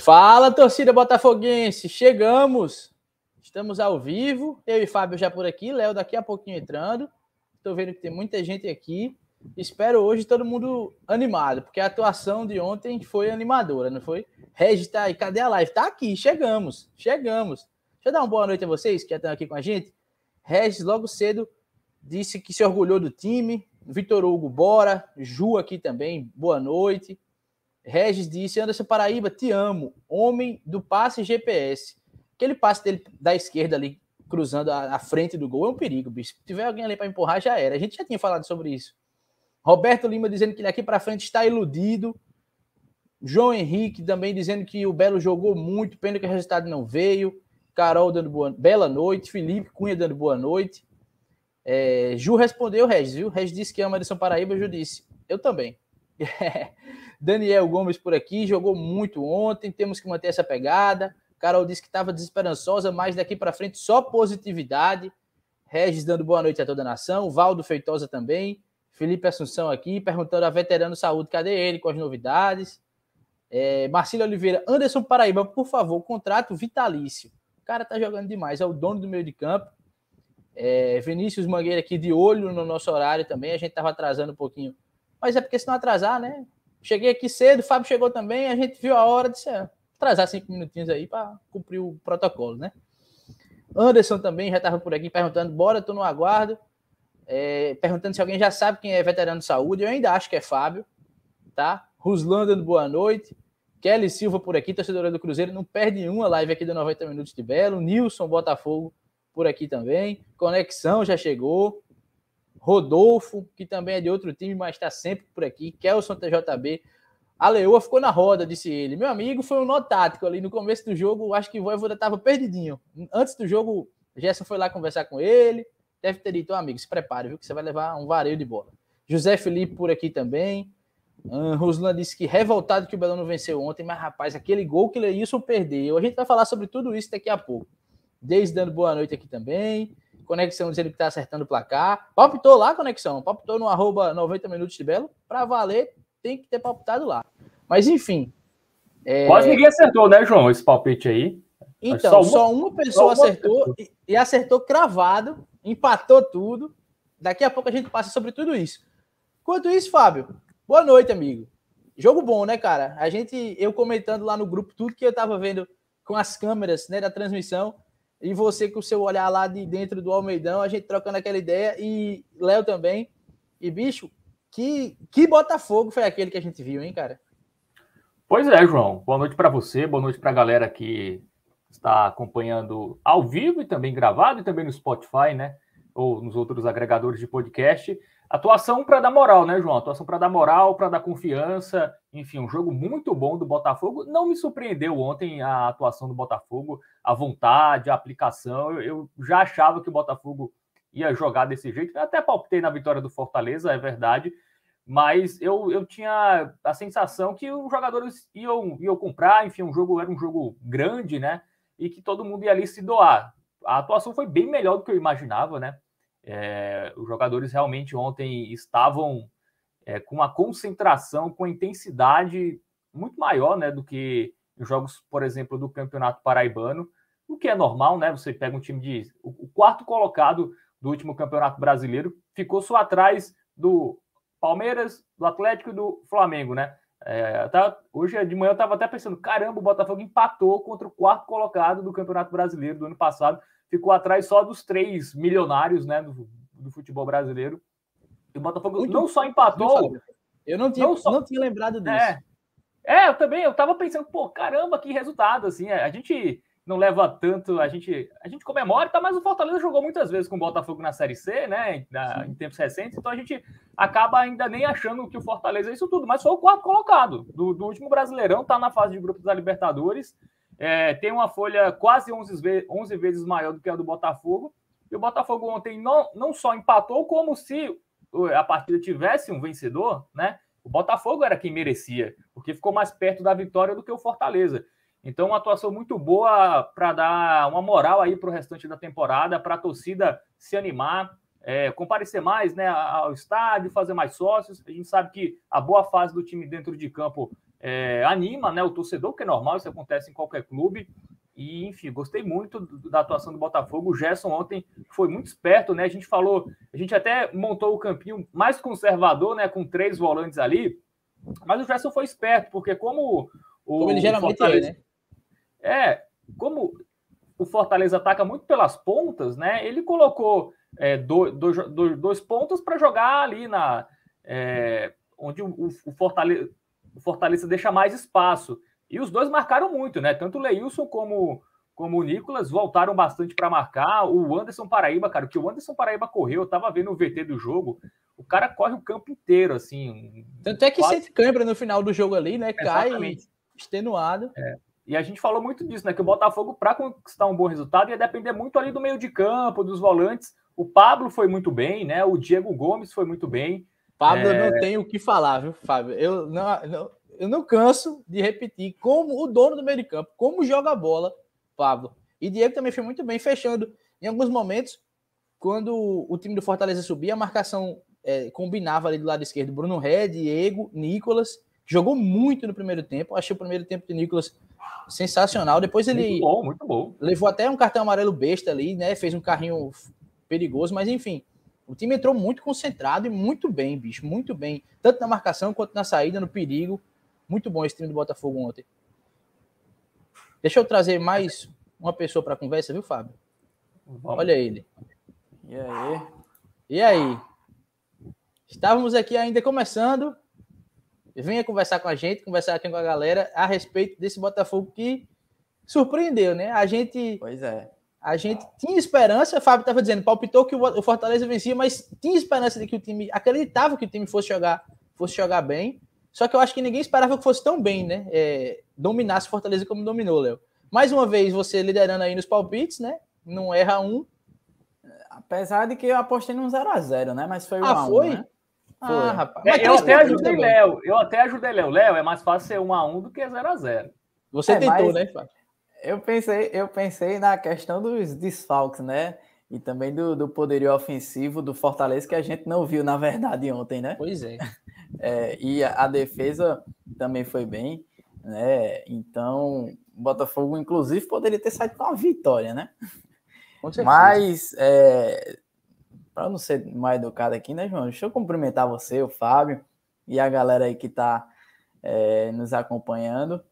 Fala, torcida botafoguense, chegamos. Estamos ao vivo. Eu e Fábio já por aqui, Léo daqui a pouquinho entrando. Estou vendo que tem muita gente aqui. Espero hoje todo mundo animado, porque a atuação de ontem foi animadora, não foi? Regis tá aí, cadê a live? Tá aqui, chegamos, chegamos. Deixa eu dar uma boa noite a vocês que estão aqui com a gente. Regis logo cedo disse que se orgulhou do time. Vitor Hugo, bora. Ju aqui também, boa noite. Regis disse: Anderson Paraíba, te amo. Homem do passe GPS. Aquele passe dele da esquerda ali, cruzando a, a frente do gol, é um perigo, bicho. Se tiver alguém ali para empurrar, já era. A gente já tinha falado sobre isso. Roberto Lima dizendo que ele aqui para frente está iludido. João Henrique também dizendo que o Belo jogou muito, pena que o resultado não veio. Carol dando boa, bela noite. Felipe Cunha dando boa noite. É, Ju respondeu, Regis, viu? Regis disse que ama de São Paraíba. Ju disse, eu também. Daniel Gomes por aqui, jogou muito ontem. Temos que manter essa pegada. Carol disse que estava desesperançosa, mas daqui para frente só positividade. Regis dando boa noite a toda a nação. Valdo Feitosa também. Felipe Assunção aqui, perguntando a veterano saúde, cadê ele com as novidades? É, Oliveira, Anderson Paraíba, por favor, contrato vitalício. O cara tá jogando demais, é o dono do meio de campo. É, Vinícius Mangueira aqui de olho no nosso horário também, a gente tava atrasando um pouquinho. Mas é porque se não atrasar, né? Cheguei aqui cedo, o Fábio chegou também, a gente viu a hora de ah, atrasar cinco minutinhos aí para cumprir o protocolo, né? Anderson também já estava por aqui perguntando, bora, tô no aguardo é, perguntando se alguém já sabe quem é veterano de saúde. Eu ainda acho que é Fábio, tá? Ruslan boa noite. Kelly Silva por aqui, torcedora do Cruzeiro. Não perde uma live aqui do 90 Minutos de Belo. Nilson Botafogo por aqui também. Conexão já chegou. Rodolfo, que também é de outro time, mas está sempre por aqui. Kelson TJB. A Leoa ficou na roda, disse ele. Meu amigo, foi um nó tático ali no começo do jogo. Acho que o Voivoda estava perdidinho. Antes do jogo, Gerson foi lá conversar com ele deve ter dito, amigo, se prepare, viu, que você vai levar um vareio de bola. José Felipe por aqui também. Roslan disse que revoltado que o Belo não venceu ontem, mas rapaz, aquele gol que o Leilson perdeu. A gente vai falar sobre tudo isso daqui a pouco. Desde dando boa noite aqui também. Conexão dizendo que está acertando o placar. Palpitou lá, Conexão. Palpitou no arroba 90 minutos de Belo. Para valer, tem que ter palpitado lá. Mas enfim. É... Quase ninguém acertou, né, João? Esse palpite aí. Então, só uma, só uma pessoa só uma acertou. E, e acertou cravado empatou tudo. Daqui a pouco a gente passa sobre tudo isso. Enquanto isso, Fábio, boa noite, amigo. Jogo bom, né, cara? A gente, eu comentando lá no grupo tudo que eu tava vendo com as câmeras, né, da transmissão, e você com o seu olhar lá de dentro do Almeidão, a gente trocando aquela ideia, e Léo também. E, bicho, que, que Botafogo foi aquele que a gente viu, hein, cara? Pois é, João. Boa noite para você, boa noite para a galera que está acompanhando ao vivo e também gravado, e também no Spotify, né? Ou nos outros agregadores de podcast. Atuação para dar moral, né, João? Atuação para dar moral, para dar confiança. Enfim, um jogo muito bom do Botafogo. Não me surpreendeu ontem a atuação do Botafogo, a vontade, a aplicação. Eu, já achava que o Botafogo ia jogar desse jeito. Eu até palpitei na vitória do Fortaleza, é verdade. Mas eu, eu tinha a sensação que os jogadores iam, iam comprar. Enfim, um jogo era um jogo grande, né? e que todo mundo ia ali se doar. A atuação foi bem melhor do que eu imaginava, né? É, os jogadores realmente ontem estavam é, com uma concentração, com intensidade muito maior, né, do que em jogos, por exemplo, do Campeonato Paraibano, o que é normal, né? Você pega um time de o quarto colocado do último Campeonato Brasileiro ficou só atrás do Palmeiras, do Atlético e do Flamengo, né? É, hoje de manhã eu estava até pensando: caramba, o Botafogo empatou contra o quarto colocado do Campeonato Brasileiro do ano passado, ficou atrás só dos três milionários né, do, do futebol brasileiro. E o Botafogo Muito não só empatou. Eu não tinha, não, só, não tinha lembrado disso. É, é, eu também, eu tava pensando, pô, caramba, que resultado, assim, a gente não leva tanto, a gente, a gente comemora, tá, mas o Fortaleza jogou muitas vezes com o Botafogo na Série C, né, na, em tempos recentes, então a gente acaba ainda nem achando que o Fortaleza é isso tudo, mas foi o quarto colocado do, do último Brasileirão, tá na fase de grupos da Libertadores, é, tem uma folha quase 11 vezes, 11 vezes maior do que a do Botafogo, e o Botafogo ontem não, não só empatou, como se a partida tivesse um vencedor, né, o Botafogo era quem merecia, porque ficou mais perto da vitória do que o Fortaleza. Então, uma atuação muito boa para dar uma moral aí para o restante da temporada, para a torcida se animar, é, comparecer mais né, ao estádio, fazer mais sócios. A gente sabe que a boa fase do time dentro de campo é, anima né, o torcedor, que é normal, isso acontece em qualquer clube. E, enfim, gostei muito da atuação do Botafogo. O Gerson ontem foi muito esperto, né? A gente falou, a gente até montou o campinho mais conservador, né? Com três volantes ali. Mas o Gerson foi esperto, porque como o. Como ele geralmente Fortaleza, é, né? É, como o Fortaleza ataca muito pelas pontas, né? Ele colocou é, dois, dois, dois pontos para jogar ali na. É, onde o, o, Fortaleza, o Fortaleza deixa mais espaço. E os dois marcaram muito, né? Tanto o Leilson como, como o Nicolas voltaram bastante para marcar. O Anderson Paraíba, cara, o que o Anderson Paraíba correu, eu tava vendo o VT do jogo, o cara corre o campo inteiro, assim. Tanto é que quase... sente câimbra no final do jogo ali, né? Cai Exatamente. extenuado. É. E a gente falou muito disso, né? Que o Botafogo, para conquistar um bom resultado, ia depender muito ali do meio de campo, dos volantes. O Pablo foi muito bem, né? O Diego Gomes foi muito bem. Pablo, é... não tenho o que falar, viu, Fábio? Eu não, não, eu não canso de repetir como o dono do meio de campo, como joga a bola, Pablo. E Diego também foi muito bem, fechando em alguns momentos, quando o time do Fortaleza subia, a marcação é, combinava ali do lado esquerdo Bruno Ré, Diego, Nicolas, jogou muito no primeiro tempo. Achei o primeiro tempo de Nicolas sensacional. Depois ele muito bom, muito bom. levou até um cartão amarelo besta ali, né? Fez um carrinho perigoso, mas enfim, o time entrou muito concentrado e muito bem, bicho, muito bem, tanto na marcação quanto na saída, no perigo. Muito bom esse time do Botafogo ontem. Deixa eu trazer mais uma pessoa para a conversa, viu, Fábio? Vamos. Olha ele. E aí? E aí? Estávamos aqui ainda começando. Venha conversar com a gente, conversar aqui com a galera a respeito desse Botafogo que surpreendeu, né? A gente. Pois é. A gente tinha esperança, o Fábio estava dizendo, palpitou que o Fortaleza vencia, mas tinha esperança de que o time acreditava que o time fosse jogar, fosse jogar bem. Só que eu acho que ninguém esperava que fosse tão bem, né? É, dominasse Fortaleza como dominou, Léo. Mais uma vez, você liderando aí nos palpites, né? Não erra um. Apesar de que eu apostei num 0x0, né? Mas foi um ah, foi? 1, né? Ah, foi. Ah, rapaz. É, eu até ajudei Léo. Eu até ajudei Léo. Léo, é mais fácil ser 1x1 do que 0x0. Você é, tentou, né, Fábio? Eu pensei, eu pensei na questão dos desfalques, né? E também do, do poderio ofensivo do Fortaleza, que a gente não viu, na verdade, ontem, né? Pois é. É, e a, a, defesa também foi bem, né? Então, o Botafogo, inclusive, poderia ter saído com uma vitória, né? Mas, é, para não ser mais educado aqui, né, João? Deixa eu cumprimentar você, o Fábio, e a galera aí que está é, nos acompanhando.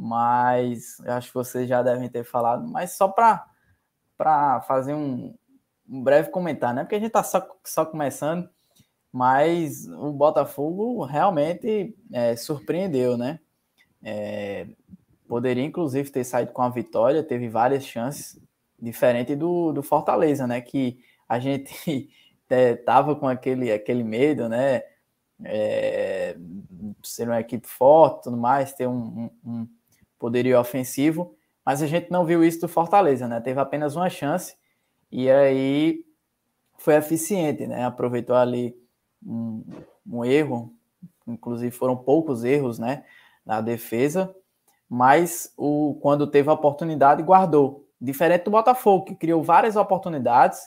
Mas acho que vocês já devem ter falado, mas só para fazer um, um breve comentário, né? Porque a gente está só, só começando mas o Botafogo realmente é, surpreendeu, né? É, poderia inclusive ter saído com a vitória, teve várias chances, diferente do, do Fortaleza, né? Que a gente é, tava com aquele, aquele medo, né? É, ser uma equipe forte, tudo mais, ter um, um poderio ofensivo, mas a gente não viu isso do Fortaleza, né? Teve apenas uma chance e aí foi eficiente, né? Aproveitou ali um, um erro, inclusive foram poucos erros, né, na defesa, mas o quando teve a oportunidade guardou, diferente do Botafogo que criou várias oportunidades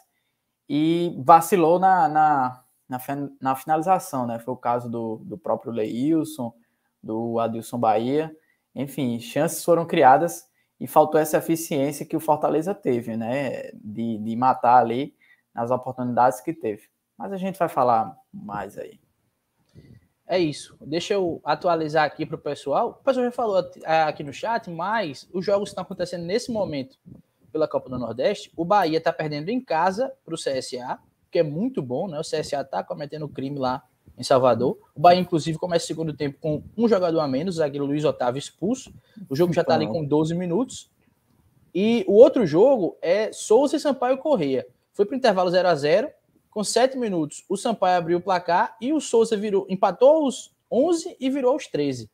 e vacilou na, na, na, na finalização, né? Foi o caso do, do próprio Leilson, do Adilson Bahia, enfim, chances foram criadas e faltou essa eficiência que o Fortaleza teve, né? De, de matar ali nas oportunidades que teve. Mas a gente vai falar mais aí. É isso. Deixa eu atualizar aqui para o pessoal. O pessoal já falou aqui no chat, mas os jogos estão acontecendo nesse momento pela Copa do Nordeste. O Bahia está perdendo em casa para o CSA, que é muito bom, né? O CSA está cometendo crime lá em Salvador. O Bahia, inclusive, começa o segundo tempo com um jogador a menos, o zagueiro Luiz Otávio expulso. O jogo já está ali com 12 minutos. E o outro jogo é Souza e Sampaio Correia. Foi para o intervalo 0 a 0 com sete minutos, o Sampaio abriu o placar e o Souza virou, empatou os 11 e virou os 13.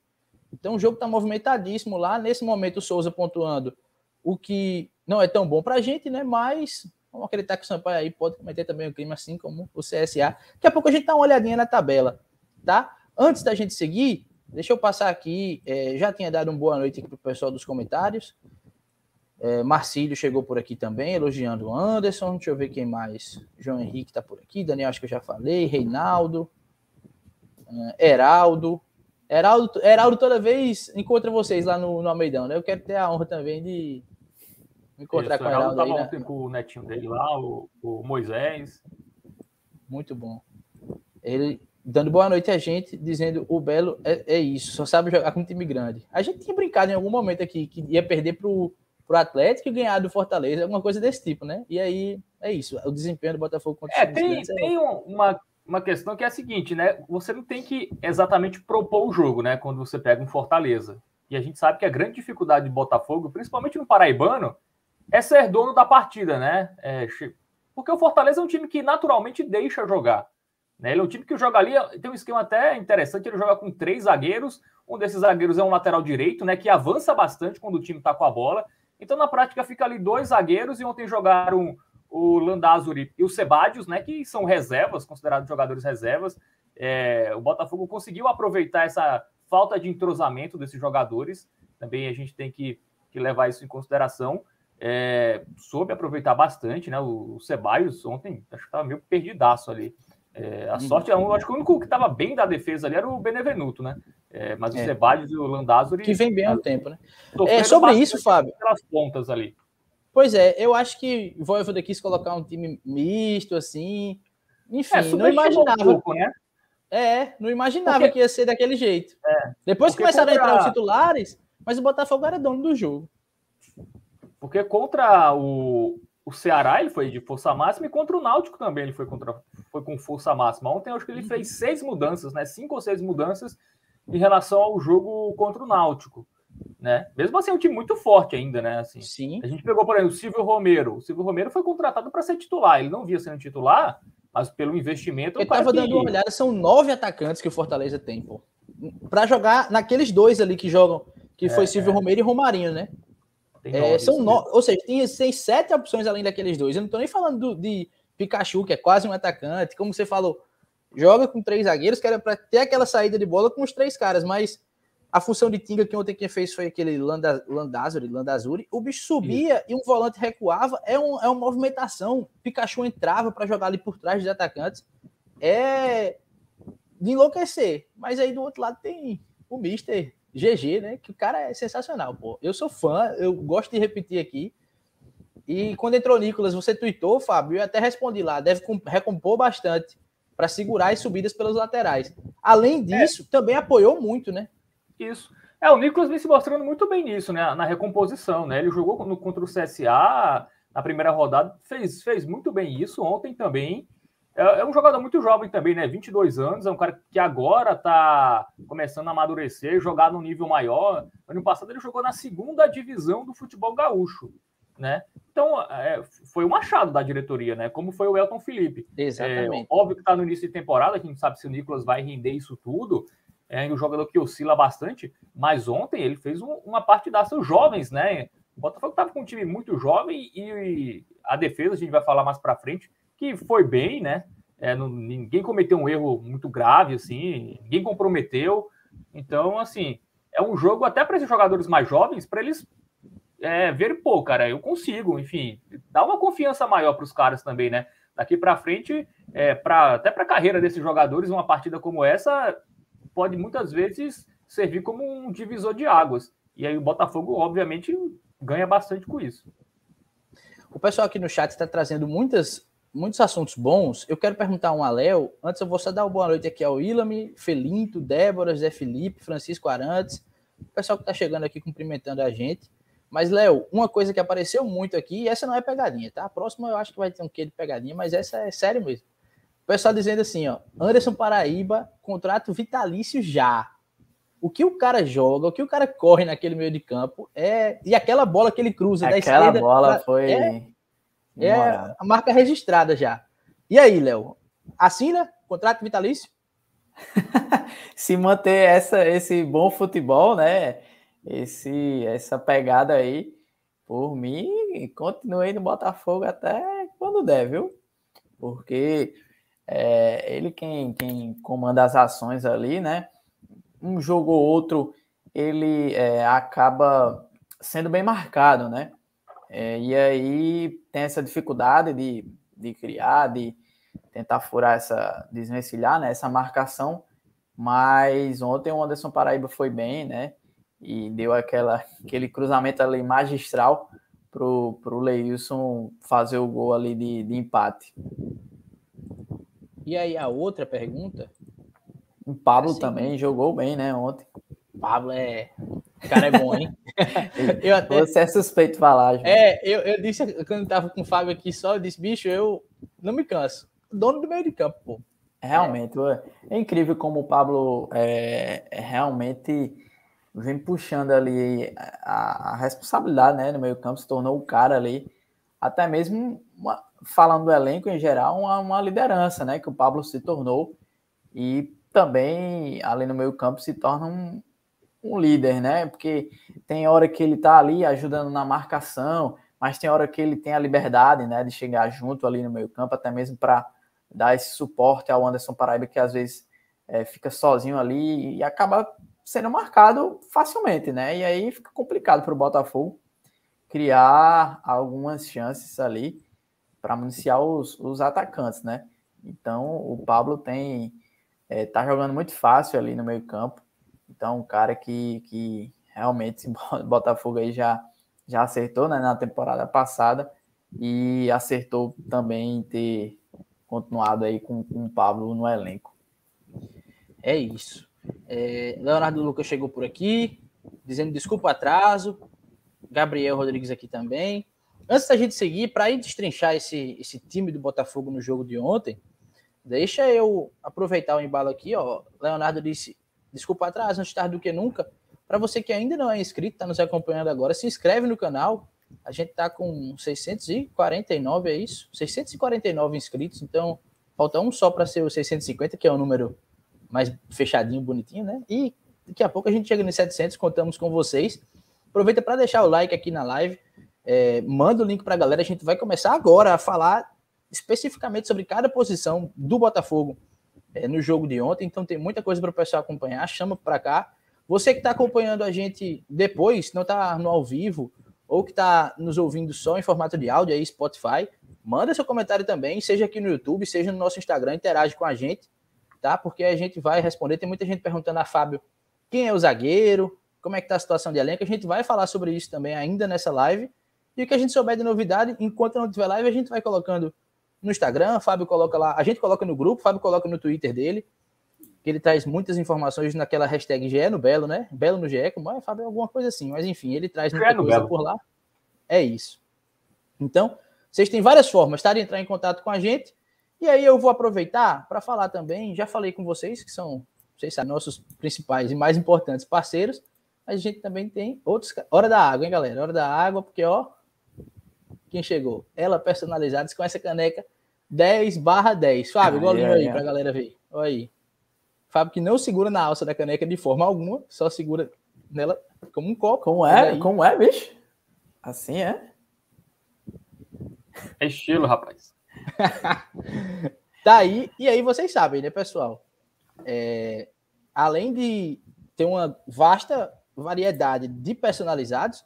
Então o jogo está movimentadíssimo lá. Nesse momento, o Souza pontuando o que não é tão bom para a gente, né? Mas vamos acreditar que o Sampaio aí pode cometer também o crime, assim como o CSA. Daqui a pouco a gente dá uma olhadinha na tabela, tá? Antes da gente seguir, deixa eu passar aqui. É, já tinha dado uma boa noite aqui para o pessoal dos comentários. É, Marcílio chegou por aqui também, elogiando o Anderson. Deixa eu ver quem mais. João Henrique está por aqui. Daniel, acho que eu já falei. Reinaldo. É, Heraldo. Heraldo, Heraldo toda vez encontra vocês lá no, no Almeidão, né? Eu quero ter a honra também de encontrar Isso, com o Heraldo. Heraldo aí, né? com o netinho dele lá, o, o Moisés. Muito bom. Ele dando boa noite a gente, dizendo o Belo é, é, isso, só sabe jogar com um time grande. A gente tinha brincado em algum momento aqui que ia perder pro, pro Atlético e ganhar do Fortaleza, alguma coisa desse tipo, né? E aí é isso, o desempenho do Botafogo contra é, tem, tem é... uma, uma questão que é a seguinte, né? Você não tem que exatamente propor o jogo, né? Quando você pega um Fortaleza. E a gente sabe que a grande dificuldade do Botafogo, principalmente no Paraibano, é ser dono da partida, né? É, porque o Fortaleza é um time que naturalmente deixa jogar. Né? Ele é um time que joga ali, tem um esquema até interessante, ele joga com três zagueiros, um desses zagueiros é um lateral direito, né, que avança bastante quando o time está com a bola. Então, na prática, fica ali dois zagueiros, e ontem jogaram o Landázuri e o Sebadios, né, que são reservas, considerados jogadores reservas. É, o Botafogo conseguiu aproveitar essa falta de entrosamento desses jogadores, também a gente tem que, que levar isso em consideração. É, soube aproveitar bastante, né? O, o Ceballos ontem acho que estava meio perdidaço ali. É, a uhum. sorte, eu acho que o único que estava bem da defesa ali era o Benevenuto, né? É, mas o é. Ceballos e o Landázuri... Que vem bem ao tempo, né? É, sobre isso, Fábio... Pelas pontas ali. Pois é, eu acho que o Voivoda quis colocar um time misto, assim... Enfim, é, não imaginava... Um pouco, né? É, não imaginava porque... que ia ser daquele jeito. É, Depois começaram a entrar os titulares, mas o Botafogo era dono do jogo. Porque contra o, o Ceará ele foi de força máxima e contra o Náutico também ele foi, contra, foi com força máxima. Ontem eu acho que ele fez seis mudanças, né? Cinco ou seis mudanças em relação ao jogo contra o Náutico. Né? Mesmo assim, é um time muito forte ainda, né? Assim, Sim. A gente pegou, por exemplo, o Silvio Romero. O Silvio Romero foi contratado para ser titular. Ele não via sendo titular, mas pelo investimento. Eu estava dando uma olhada, são nove atacantes que o Fortaleza tem, pô. Para jogar naqueles dois ali que jogam, que é, foi Silvio é. Romero e Romarinho, né? É, são no... Ou seja, tem seis, sete opções além daqueles dois. Eu não estou nem falando do, de Pikachu, que é quase um atacante. Como você falou, joga com três zagueiros, que era para ter aquela saída de bola com os três caras, mas a função de Tinga que ontem quem fez foi aquele Landa, Landazuri, Landazuri. O bicho subia Isso. e um volante recuava. É, um, é uma movimentação. Pikachu entrava para jogar ali por trás dos atacantes. É de enlouquecer. Mas aí do outro lado tem o Mister GG, né? Que o cara é sensacional, pô. Eu sou fã, eu gosto de repetir aqui. E quando entrou o Nicolas, você tweetou, Fábio, eu até respondi lá, deve recompor bastante para segurar as subidas pelos laterais. Além é. disso, é. também apoiou muito, né? Isso. É, o Nicolas vem se mostrando muito bem nisso, né? Na recomposição, né? Ele jogou no, contra o CSA na primeira rodada, fez, fez muito bem isso. Ontem também é, é, um jogador muito jovem também, né? 22 anos, é um cara que agora tá começando a amadurecer, jogar num nível maior. Ano passado ele jogou na segunda divisão do futebol gaúcho, né? Então, é, foi um achado da diretoria, né? Como foi o Elton Felipe. Exatamente. É, óbvio que tá no início de temporada, a gente sabe se o Nicolas vai render isso tudo. É um jogador que oscila bastante, mas ontem ele fez um, uma partidaça. Os jovens, né? O Botafogo estava com um time muito jovem e, e a defesa, a gente vai falar mais para frente, que foi bem, né? É, não, ninguém cometeu um erro muito grave, assim, ninguém comprometeu. Então, assim, é um jogo até para esses jogadores mais jovens, para eles é, verem, pô, cara, eu consigo, enfim, dá uma confiança maior para os caras também, né? Daqui para frente, é, pra, até para a carreira desses jogadores, uma partida como essa pode muitas vezes servir como um divisor de águas. E aí o Botafogo, obviamente, ganha bastante com isso. O pessoal aqui no chat está trazendo muitas muitos assuntos bons. Eu quero perguntar um a Léo. Antes eu vou só dar uma boa noite aqui ao Ilame, Felinto, Débora, Zé Felipe, Francisco Arantes, o pessoal que está chegando aqui cumprimentando a gente. Mas, Léo, uma coisa que apareceu muito aqui, e essa não é pegadinha, tá? A próxima eu acho que vai ter um quê de pegadinha, mas essa é sério mesmo. O pessoal dizendo assim, ó, Anderson Paraíba, contrato vitalício já. O que o cara joga, o que o cara corre naquele meio de campo é. E aquela bola que ele cruza aquela da esquerda. Aquela bola foi. É, é a marca registrada já. E aí, Léo? Assina contrato vitalício? Se manter essa, esse bom futebol, né? Esse, essa pegada aí, por mim, continuei no Botafogo até quando der, viu? Porque é, ele quem, quem comanda as ações ali, né? Um jogo ou outro, ele é, acaba sendo bem marcado, né? É, e aí tem essa dificuldade de, de criar, de tentar furar essa, desvencilhar né, essa marcação, Mas ontem o Anderson Paraíba foi bem, né? E deu aquela, aquele cruzamento ali magistral pro, pro Leilson fazer o gol ali de, de empate. E aí a outra pergunta. O Pablo assim, também jogou bem, né, ontem. Pablo é. O cara é bom, hein? eu até... Você é suspeito de falar, João. É, eu, eu disse, quando eu tava com o Fábio aqui só, eu disse, bicho, eu não me canso. Dono do meio de campo, pô. Realmente, é, é incrível como o Pablo é, é, realmente vem puxando ali a, a, responsabilidade né, no meio campo, se tornou o cara ali, até mesmo uma, falando do elenco em geral, uma, uma, liderança né, que o Pablo se tornou e também ali no meio campo se torna um, um líder, né? Porque tem hora que ele tá ali ajudando na marcação, mas tem hora que ele tem a liberdade, né, de chegar junto ali no meio campo, até mesmo para dar esse suporte ao Anderson Paraíba que às vezes é, fica sozinho ali e acaba sendo marcado facilmente, né? E aí fica complicado para o Botafogo criar algumas chances ali para municiar os, os atacantes, né? Então o Pablo tem é, tá jogando muito fácil ali no meio campo. Então um cara que, que realmente o Botafogo aí já já acertou né, na temporada passada e acertou também ter continuado aí com, com o Pablo no elenco. É isso. É, Leonardo Lucas chegou por aqui, dizendo desculpa o atraso. Gabriel Rodrigues aqui também. Antes da gente seguir, para ir destrinchar esse, esse time do Botafogo no jogo de ontem, deixa eu aproveitar o embalo aqui. Ó. Leonardo disse: desculpa o atraso, antes tarde do que nunca. Para você que ainda não é inscrito, está nos acompanhando agora, se inscreve no canal. A gente está com 649, é isso? 649 inscritos, então falta um só para ser o 650, que é o número mais fechadinho, bonitinho, né? E daqui a pouco a gente chega nos 700, contamos com vocês. Aproveita para deixar o like aqui na live, é, manda o link para a galera. A gente vai começar agora a falar especificamente sobre cada posição do Botafogo é, no jogo de ontem. Então tem muita coisa para o pessoal acompanhar. Chama para cá. Você que está acompanhando a gente depois, não está no ao vivo, ou que está nos ouvindo só em formato de áudio aí, Spotify, manda seu comentário também, seja aqui no YouTube, seja no nosso Instagram, interage com a gente, tá? Porque a gente vai responder. Tem muita gente perguntando a Fábio quem é o zagueiro, como é que tá a situação de elenco. A gente vai falar sobre isso também ainda nessa live. E o que a gente souber de novidade, enquanto não tiver live, a gente vai colocando no Instagram, Fábio coloca lá, a gente coloca no grupo, Fábio coloca no Twitter dele que ele traz muitas informações naquela hashtag GE no Belo, né? Belo no GE, como é, Fábio, alguma coisa assim. Mas enfim, ele traz muita coisa Belo. por lá. É isso. Então, vocês têm várias formas tá, de entrar em contato com a gente. E aí eu vou aproveitar para falar também, já falei com vocês, que são, vocês sabem, nossos principais e mais importantes parceiros, mas a gente também tem outros. Hora da água, hein, galera? Hora da água, porque, ó, quem chegou? Ela personalizada com essa caneca 10 barra 10. Fábio, igual aí, para a galera ver. Olha aí. Fábio que não segura na alça da caneca de forma alguma, só segura nela como um copo. Como é? Aí... Como é, bicho? Assim é? É estilo, rapaz. tá aí, e aí vocês sabem, né, pessoal? É, além de ter uma vasta variedade de personalizados,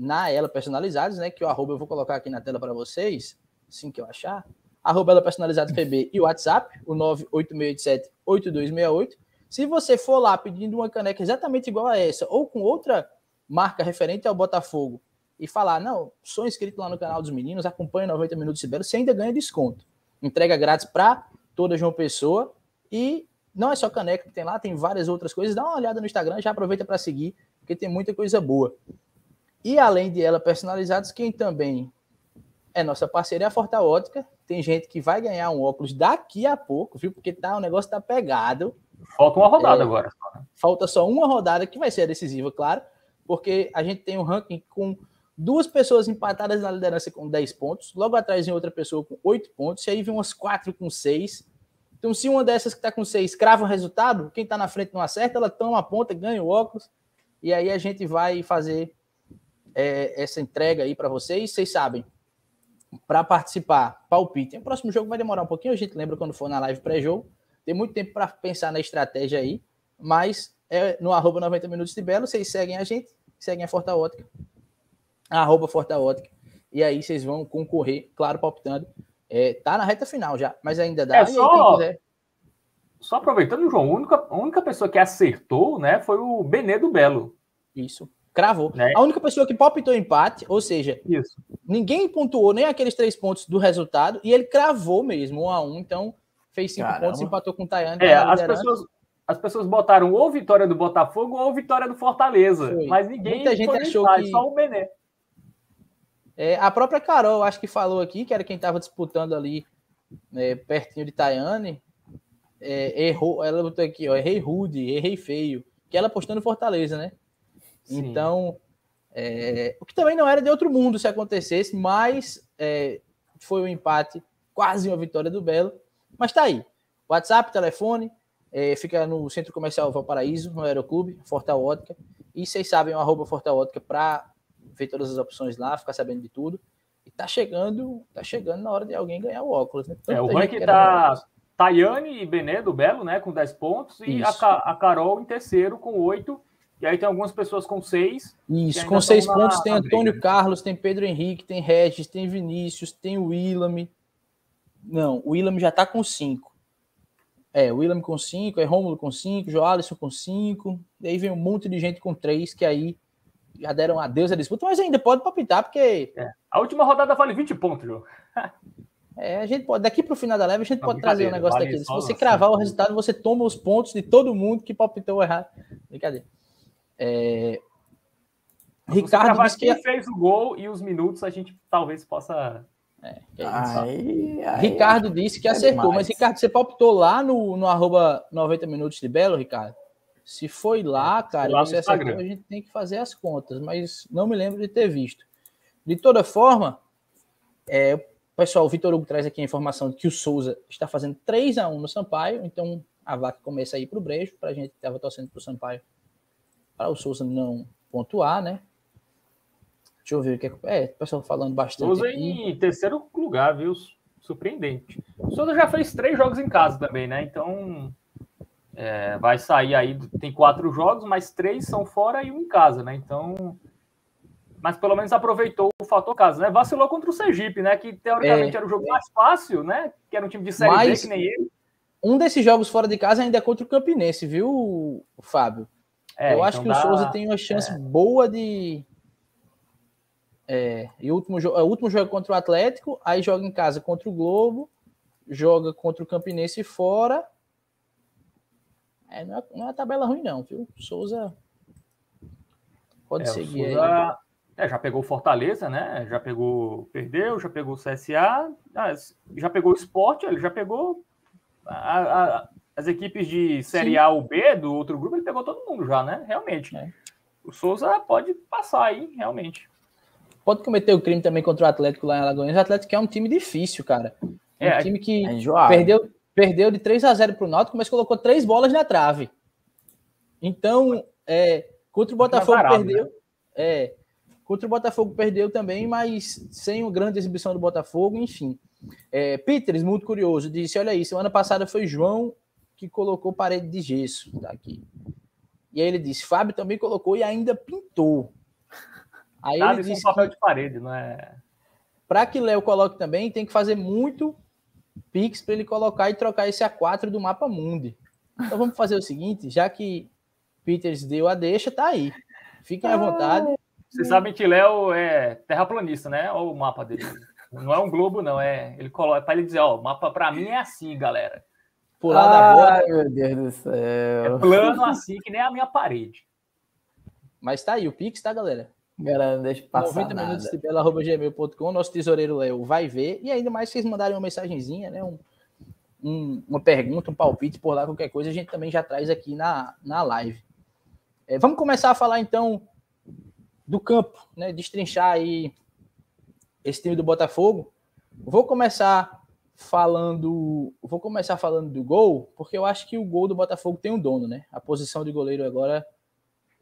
na ela personalizados, né, que o arroba eu vou colocar aqui na tela para vocês, assim que eu achar, arroba ela personalizado PB e o WhatsApp, o 98687-8268. Se você for lá pedindo uma caneca exatamente igual a essa, ou com outra marca referente ao Botafogo, e falar, não, sou inscrito lá no canal dos meninos, acompanho 90 Minutos Sibelo, você ainda ganha desconto. Entrega grátis para toda João Pessoa. E não é só caneca que tem lá, tem várias outras coisas. Dá uma olhada no Instagram, já aproveita para seguir, porque tem muita coisa boa. E além de ela personalizados, quem também é nossa parceira é a Forta Ótica. Tem gente que vai ganhar um óculos daqui a pouco, viu? Porque tá, o negócio tá pegado. Falta uma rodada é, agora. Falta só uma rodada, que vai ser a decisiva, claro, porque a gente tem um ranking com duas pessoas empatadas na liderança com 10 pontos, logo atrás vem outra pessoa com 8 pontos, e aí vem umas 4 com 6. Então, se uma dessas que está com 6 crava o resultado, quem está na frente não acerta, ela toma a ponta, ganha o óculos, e aí a gente vai fazer é, essa entrega aí para vocês. Vocês sabem, para participar, palpite. O próximo jogo vai demorar um pouquinho, a gente lembra quando for na live pré-jogo. Tem muito tempo para pensar na estratégia aí, mas é no arroba 90 minutos de Belo, vocês seguem a gente, seguem a Forta Ótica, arroba Forta Ótica, e aí vocês vão concorrer, claro, palpitando. É, tá na reta final já, mas ainda dá. É só, só aproveitando, João, a única, a única pessoa que acertou, né, foi o Benê do Belo. Isso. Cravou. Né? A única pessoa que palpitou empate, ou seja, Isso. ninguém pontuou nem aqueles três pontos do resultado, e ele cravou mesmo, um a um, então fez cinco Caramba. pontos, empatou com o Tayane. É, as pessoas, as pessoas botaram ou vitória do Botafogo ou vitória do Fortaleza, foi. mas ninguém Muita gente achou que... só o Benê. É, a própria Carol, acho que falou aqui, que era quem estava disputando ali, né, pertinho de Tayane, é, errou, ela botou aqui, ó, errei rude, errei feio, que ela postou no Fortaleza, né? Sim. Então, é, o que também não era de outro mundo se acontecesse, mas é, foi um empate, quase uma vitória do Belo. Mas tá aí. WhatsApp, telefone, é, fica no Centro Comercial Valparaíso, no Aeroclube, Fortal Ótica. E vocês sabem o arroba Fortal Ótica para ver todas as opções lá, ficar sabendo de tudo. E tá chegando, tá chegando na hora de alguém ganhar o óculos. Né? é, o ranking tá Tayane e Benê do Belo, né, com 10 pontos, e a, a, Carol em terceiro com 8 e aí tem algumas pessoas com seis. Isso, com seis pontos na, tem Antônio briga. Carlos, tem Pedro Henrique, tem Regis, tem Vinícius, tem o Willam. Não, o Willam já está com cinco. É, o Willam com cinco, é Rômulo com cinco, Joalisson com cinco. E aí vem um monte de gente com três, que aí já deram adeus à disputa, mas ainda pode palpitar, porque. É. A última rodada vale 20 pontos, João. É, a gente pode, daqui para o final da leve, a gente Não, pode trazer um negócio vale daqui. Se você cravar o resultado, você toma os pontos de todo mundo que palpitou errado. Brincadeira. É... Ricardo disse que quem fez o gol e os minutos a gente talvez possa. É, é aí, aí, Ricardo disse que é acertou, demais. mas Ricardo, você palpitou lá no, no arroba 90 minutos de Belo, Ricardo? Se foi lá, cara, lá você acertou, a gente tem que fazer as contas, mas não me lembro de ter visto. De toda forma, é, o pessoal, o Vitor Hugo traz aqui a informação de que o Souza está fazendo 3 a 1 no Sampaio, então a vaca começa a ir para o brejo, para a gente que estava torcendo para o Sampaio para o Souza não pontuar, né? Deixa eu ver o que é. É, o pessoal falando bastante. Souza aqui. em terceiro lugar, viu? Surpreendente. O Souza já fez três jogos em casa também, né? Então é, vai sair aí. Tem quatro jogos, mas três são fora e um em casa, né? Então. Mas pelo menos aproveitou o fator casa, né? Vacilou contra o Sergipe, né? Que teoricamente é, era o jogo mais fácil, né? Que era um time de série mas, B, que nem ele. Um desses jogos fora de casa ainda é contra o Campinense, viu, Fábio? É, eu então acho que dá... o Souza tem uma chance é. boa de. É, e o último, jogo, é, o último jogo contra o Atlético, aí joga em casa contra o Globo, joga contra o Campinense fora. É, não, é, não é uma tabela ruim, não, viu? O Souza pode é, seguir Souza... aí. É, já pegou Fortaleza, né? Já pegou, perdeu, já pegou o CSA, ah, já pegou o Sport, ele já pegou a, a, as equipes de Série Sim. A ou B do outro grupo, ele pegou todo mundo já, né? Realmente. É. O Souza pode passar aí, realmente. Pode cometer o crime também contra o Atlético lá em Alagoas. O Atlético é um time difícil, cara. É, um time que é perdeu, perdeu de 3 a 0 para o Náutico, mas colocou três bolas na trave. Então, é, contra o Botafogo varado, perdeu. Né? É, contra o Botafogo perdeu também, mas sem uma grande exibição do Botafogo, enfim. É, Peters, muito curioso, disse: Olha aí, semana passada foi João que colocou parede de gesso. Tá aqui. E aí ele disse: Fábio também colocou e ainda pintou. Aí Sabe, ele disse: papel que, de parede, não é? Para que Léo coloque também, tem que fazer muito Pix para ele colocar e trocar esse A4 do mapa mundi. Então vamos fazer o seguinte: já que Peters deu a deixa, tá aí. Fiquem à vontade. Vocês sabem que Léo é terraplanista, né? Olha o mapa dele. Não é um globo, não. É ele coloca para ele dizer, ó, o mapa para mim é assim, galera pular da bola. Ai, meu Deus do céu. É plano assim, que nem a minha parede. Mas tá aí, o Pix, tá, galera? Galera, não deixa passar 90 nada. minutos de gmail.com, nosso tesoureiro Léo vai ver. E ainda mais se vocês mandarem uma mensagenzinha, né? Um, um, uma pergunta, um palpite por lá, qualquer coisa, a gente também já traz aqui na, na live. É, vamos começar a falar então do campo, né? Destrinchar aí esse time do Botafogo. Vou começar falando. Vou começar falando do gol, porque eu acho que o gol do Botafogo tem um dono, né? A posição de goleiro agora.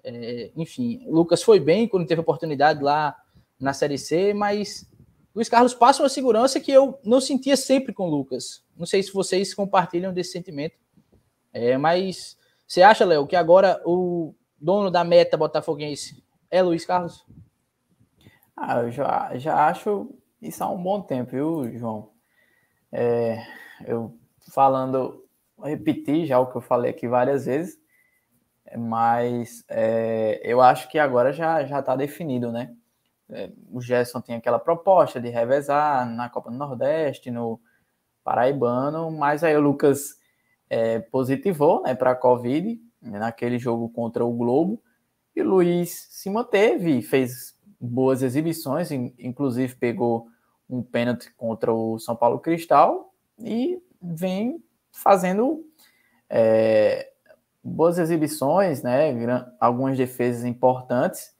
É, enfim, Lucas foi bem quando teve oportunidade lá na Série C, mas Luiz Carlos passa uma segurança que eu não sentia sempre com o Lucas. Não sei se vocês compartilham desse sentimento. É, mas você acha, Léo, que agora o dono da meta botafoguense é Luiz Carlos? Ah, eu já, já acho isso há um bom tempo, viu, João? É, eu falando repetir já o que eu falei aqui várias vezes, mas é, eu acho que agora já já está definido, né? É, o Gerson tem aquela proposta de revezar na Copa do Nordeste, no Paraibano, mas aí o Lucas é, positivou né, para a Covid naquele jogo contra o Globo e o Luiz se manteve, fez boas exibições, inclusive pegou um pênalti contra o São Paulo Cristal e vem fazendo é, boas exibições, né? Algumas defesas importantes.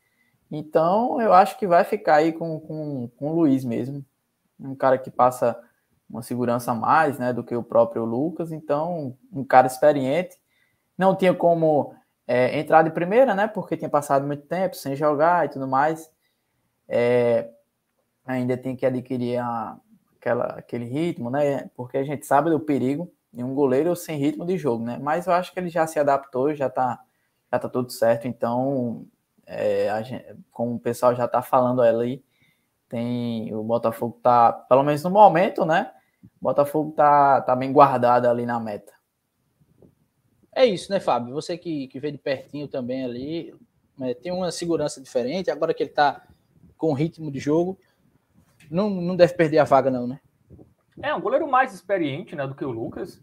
Então, eu acho que vai ficar aí com, com, com o Luiz mesmo. Um cara que passa uma segurança a mais, né, do que o próprio Lucas. Então, um cara experiente. Não tinha como é, entrar de primeira, né? Porque tinha passado muito tempo sem jogar e tudo mais. É, ainda tem que adquirir a, aquela, aquele ritmo, né? Porque a gente sabe do perigo de um goleiro sem ritmo de jogo, né? Mas eu acho que ele já se adaptou, já tá, já tá tudo certo. Então, é, gente, como o pessoal já tá falando ali, tem o Botafogo tá, pelo menos no momento, né? O Botafogo tá, tá bem guardado ali na meta. É isso, né, Fábio? Você que, que vê de pertinho também ali, né, tem uma segurança diferente. Agora que ele está com ritmo de jogo, não, não deve perder a vaga, não, né? É, um goleiro mais experiente né, do que o Lucas.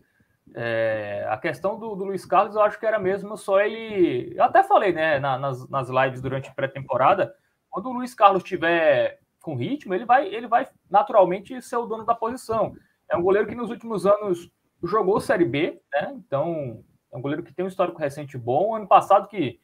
É, a questão do, do, Luiz Carlos, eu acho que era mesmo só ele. Eu até falei, né, na, nas, nas lives durante pré-temporada, quando o Luiz Carlos tiver com ritmo, ele vai, ele vai naturalmente ser o dono da posição. É um goleiro que nos últimos anos jogou Série B, né? Então é um goleiro que tem um histórico recente bom. Ano passado que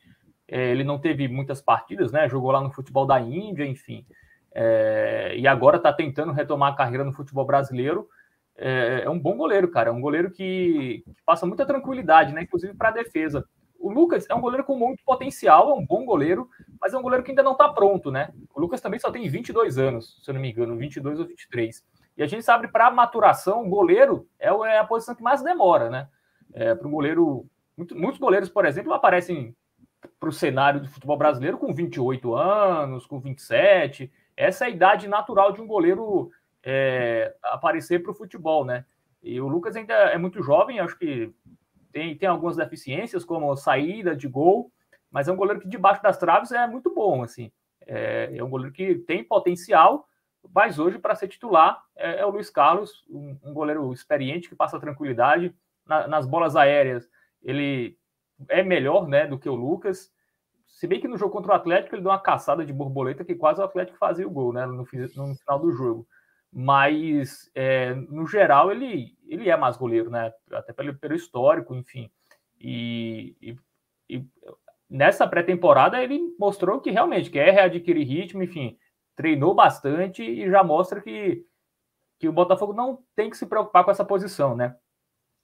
é, ele não teve muitas partidas, né? Jogou lá no futebol da Índia, enfim. É, e agora está tentando retomar a carreira no futebol brasileiro. É, é, um bom goleiro, cara. É um goleiro que, que passa muita tranquilidade, né? Inclusive para a defesa. O Lucas é um goleiro com muito potencial, é um bom goleiro, mas é um goleiro que ainda não está pronto, né? O Lucas também só tem 22 anos, se eu não me engano, 22 ou 23. E a gente sabe para maturação, o goleiro é, é a posição que mais demora, né? É, para um goleiro. Muito, muitos goleiros, por exemplo, aparecem para o cenário do futebol brasileiro com 28 anos, com 27. Essa é a idade natural de um goleiro é, aparecer para o futebol, né? E o Lucas ainda é muito jovem, acho que tem, tem algumas deficiências, como saída de gol, mas é um goleiro que debaixo das traves é muito bom, assim. É, é um goleiro que tem potencial, mas hoje, para ser titular, é, é, o Luiz Carlos, um, um goleiro experiente que passa tranquilidade, na, nas bolas aéreas, ele é melhor né, do que o Lucas. Se bem que no jogo contra o Atlético ele deu uma caçada de borboleta que quase o Atlético fazia o gol né, no, no final do jogo. Mas, é, no geral, ele, ele é mais goleiro, né? Até pelo, pelo histórico, enfim. E, e, e nessa pré-temporada ele mostrou que realmente quer readquirir ritmo, enfim, treinou bastante e já mostra que, que o Botafogo não tem que se preocupar com essa posição, né?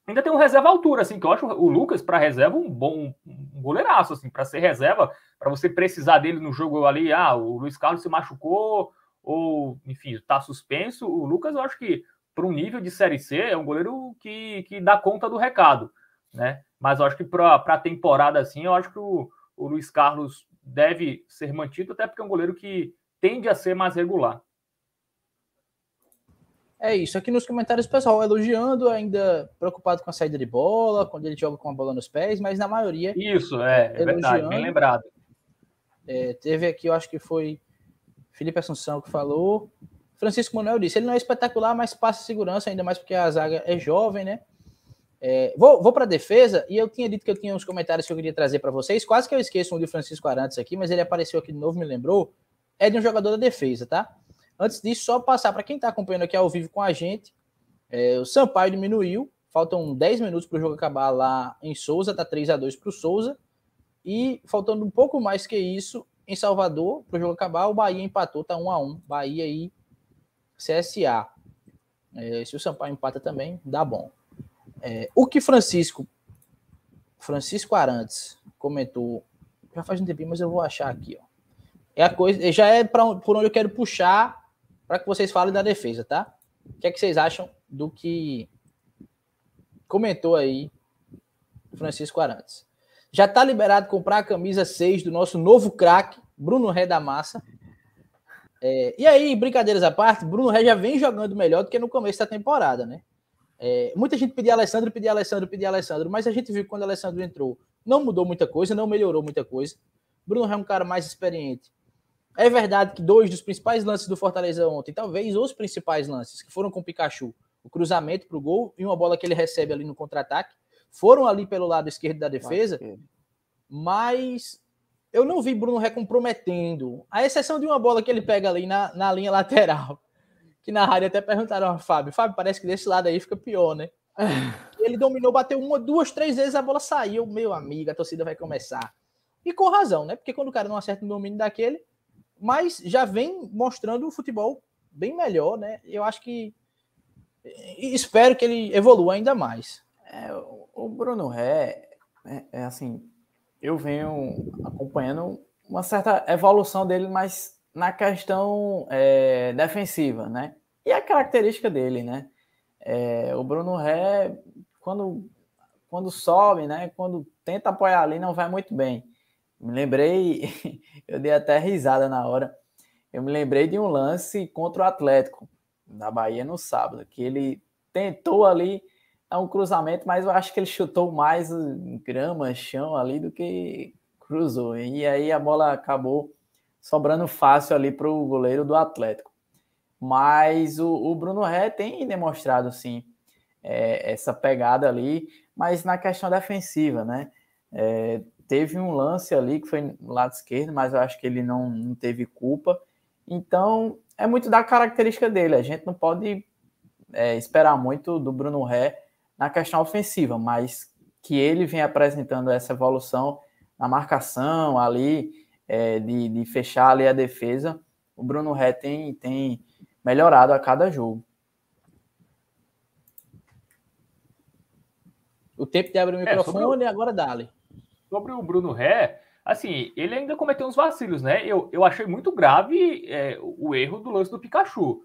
Ainda tem um reserva altura, assim, que eu acho o Lucas para reserva um bom um goleiraço, assim, para ser reserva, para você precisar dele no jogo ali, ah, o Luiz Carlos se machucou, ou, enfim, está suspenso. O Lucas, eu acho que, para um nível de Série C, é um goleiro que, que dá conta do recado, né? Mas eu acho que para a temporada, assim, eu acho que o, o Luiz Carlos deve ser mantido, até porque é um goleiro que tende a ser mais regular. É isso. Aqui nos comentários, pessoal elogiando, ainda preocupado com a saída de bola, quando ele joga com a bola nos pés, mas na maioria. Isso, é, é verdade, bem lembrado. É, teve aqui, eu acho que foi Felipe Assunção que falou. Francisco Manuel disse: ele não é espetacular, mas passa segurança, ainda mais porque a zaga é jovem, né? É, vou vou para a defesa, e eu tinha dito que eu tinha uns comentários que eu queria trazer para vocês. Quase que eu esqueço um de Francisco Arantes aqui, mas ele apareceu aqui de novo, me lembrou. É de um jogador da defesa, tá? Antes disso, só passar para quem está acompanhando aqui ao vivo com a gente. É, o Sampaio diminuiu, faltam 10 minutos para o jogo acabar lá em Souza, tá 3 a 2 para o Souza. E faltando um pouco mais que isso, em Salvador, para o jogo acabar, o Bahia empatou, tá 1 a 1 Bahia e CSA. É, se o Sampaio empata também, dá bom. É, o que Francisco, Francisco Arantes comentou, já faz um tempinho, mas eu vou achar aqui, ó. É a coisa, já é para por onde eu quero puxar para que vocês falem da defesa, tá? O que é que vocês acham do que comentou aí Francisco Arantes? Já está liberado comprar a camisa 6 do nosso novo craque, Bruno Ré da Massa. É, e aí, brincadeiras à parte, Bruno Ré já vem jogando melhor do que no começo da temporada, né? É, muita gente pedia Alessandro, pedia Alessandro, pedia Alessandro, mas a gente viu que quando Alessandro entrou, não mudou muita coisa, não melhorou muita coisa. Bruno é um cara mais experiente. É verdade que dois dos principais lances do Fortaleza ontem, talvez os principais lances, que foram com o Pikachu, o cruzamento para o gol e uma bola que ele recebe ali no contra-ataque, foram ali pelo lado esquerdo da defesa, mas eu não vi Bruno Ré comprometendo, a exceção de uma bola que ele pega ali na, na linha lateral, que na rádio até perguntaram a Fábio, Fábio, parece que desse lado aí fica pior, né? ele dominou, bateu uma, duas, três vezes, a bola saiu, meu amigo, a torcida vai começar. E com razão, né? Porque quando o cara não acerta um domínio daquele, mas já vem mostrando um futebol bem melhor, né? Eu acho que espero que ele evolua ainda mais. É, o Bruno Ré, é, é, assim, eu venho acompanhando uma certa evolução dele, mas na questão é, defensiva, né? E a característica dele, né? É, o Bruno Ré, quando, quando sobe, né? Quando tenta apoiar ali, não vai muito bem. Me lembrei, eu dei até risada na hora. Eu me lembrei de um lance contra o Atlético, na Bahia, no sábado, que ele tentou ali dar um cruzamento, mas eu acho que ele chutou mais grama, chão ali do que cruzou. E aí a bola acabou sobrando fácil ali para o goleiro do Atlético. Mas o, o Bruno Ré tem demonstrado, sim, é, essa pegada ali, mas na questão defensiva, né? É, teve um lance ali que foi no lado esquerdo, mas eu acho que ele não, não teve culpa. Então, é muito da característica dele. A gente não pode é, esperar muito do Bruno Ré na questão ofensiva, mas que ele vem apresentando essa evolução na marcação ali, é, de, de fechar ali a defesa, o Bruno Ré tem, tem melhorado a cada jogo. O tempo de abrir o microfone é, agora dá-lhe sobre o Bruno Ré, assim, ele ainda cometeu uns vacilos, né? Eu, eu achei muito grave é, o erro do lance do Pikachu,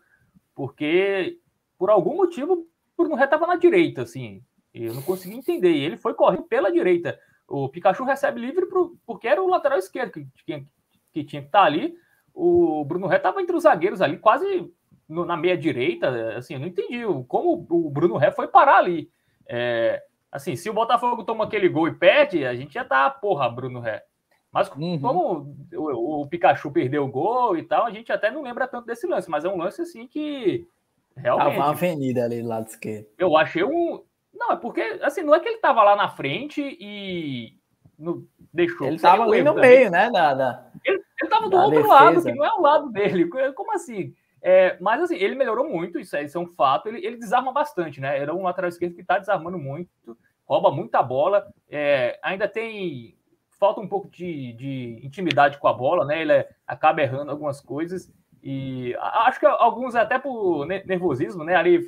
porque por algum motivo o Bruno Ré estava na direita, assim, eu não consegui entender. Ele foi correndo pela direita. O Pikachu recebe livre pro, porque era o lateral esquerdo que, que, que tinha que estar tá ali. O Bruno Ré estava entre os zagueiros ali, quase no, na meia direita. Assim, eu não entendi como o Bruno Ré foi parar ali. É, Assim, se o Botafogo toma aquele gol e perde, a gente já tá, porra, Bruno Ré. Mas uhum. como o, o, Pikachu perdeu o gol e tal, a gente até não lembra tanto desse lance, mas é um lance assim que realmente. Tava uma avenida ali do lado esquerdo. Eu achei um. Não, é porque, assim, não é que ele tava lá na frente e no... deixou. Ele tava ali no meio, né? Da, da... Ele, ele tava do outro defesa. lado, que não é o lado dele. Como assim? É, mas assim, ele melhorou muito, isso é, isso é um fato. Ele, ele, desarma bastante, né? Era um lateral esquerdo que está desarmando muito, rouba muita bola. É, ainda tem. Falta um pouco de, de, intimidade com a bola, né? Ele é, acaba errando algumas coisas. E acho que alguns até por nervosismo, né? Ali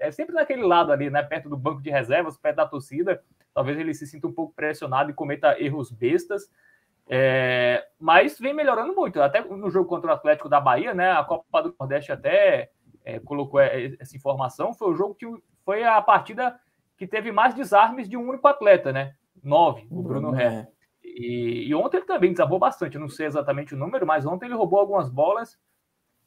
é sempre naquele lado ali, né? Perto do banco de reservas, perto da torcida. Talvez ele se sinta um pouco pressionado e cometa erros bestas. É, mas vem melhorando muito. Até no jogo contra o Atlético da Bahia, né? A Copa do Nordeste até é, colocou essa informação. Foi o jogo que foi a partida que teve mais desarmes de um único atleta, né? Nove, o Bruno Ré. É. E, e, ontem ele também desarmou bastante. Eu não sei exatamente o número, mas ontem ele roubou algumas bolas,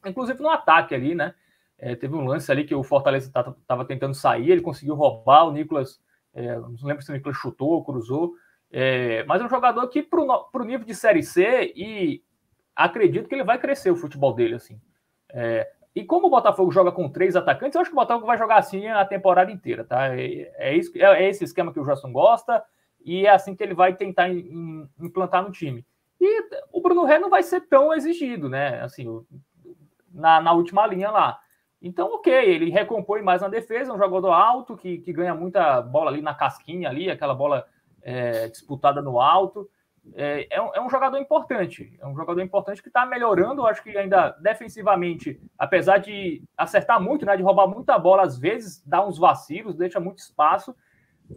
inclusive no ataque ali, né? É, teve um lance ali que o Fortaleza estava tentando sair, ele conseguiu roubar. O Nicolas, é, não lembro se o Nicolas chutou ou cruzou. É, mas é um jogador que, para o nível de Série C, e acredito que ele vai crescer o futebol dele, assim. É, e como o Botafogo joga com três atacantes, eu acho que o Botafogo vai jogar assim a temporada inteira, tá? É, é, isso, é, é esse esquema que o Justin gosta, e é assim que ele vai tentar in, implantar no time. E o Bruno Ré não vai ser tão exigido, né? Assim, na, na última linha lá. Então, ok, ele recompõe mais na defesa, é um jogador alto que, que ganha muita bola ali na casquinha ali, aquela bola é, disputada no alto. É, é, um, é, um, jogador importante, é um jogador importante que está melhorando, acho que ainda defensivamente, apesar de acertar muito, né, de roubar muita bola, às vezes dá uns vacilos, deixa muito espaço,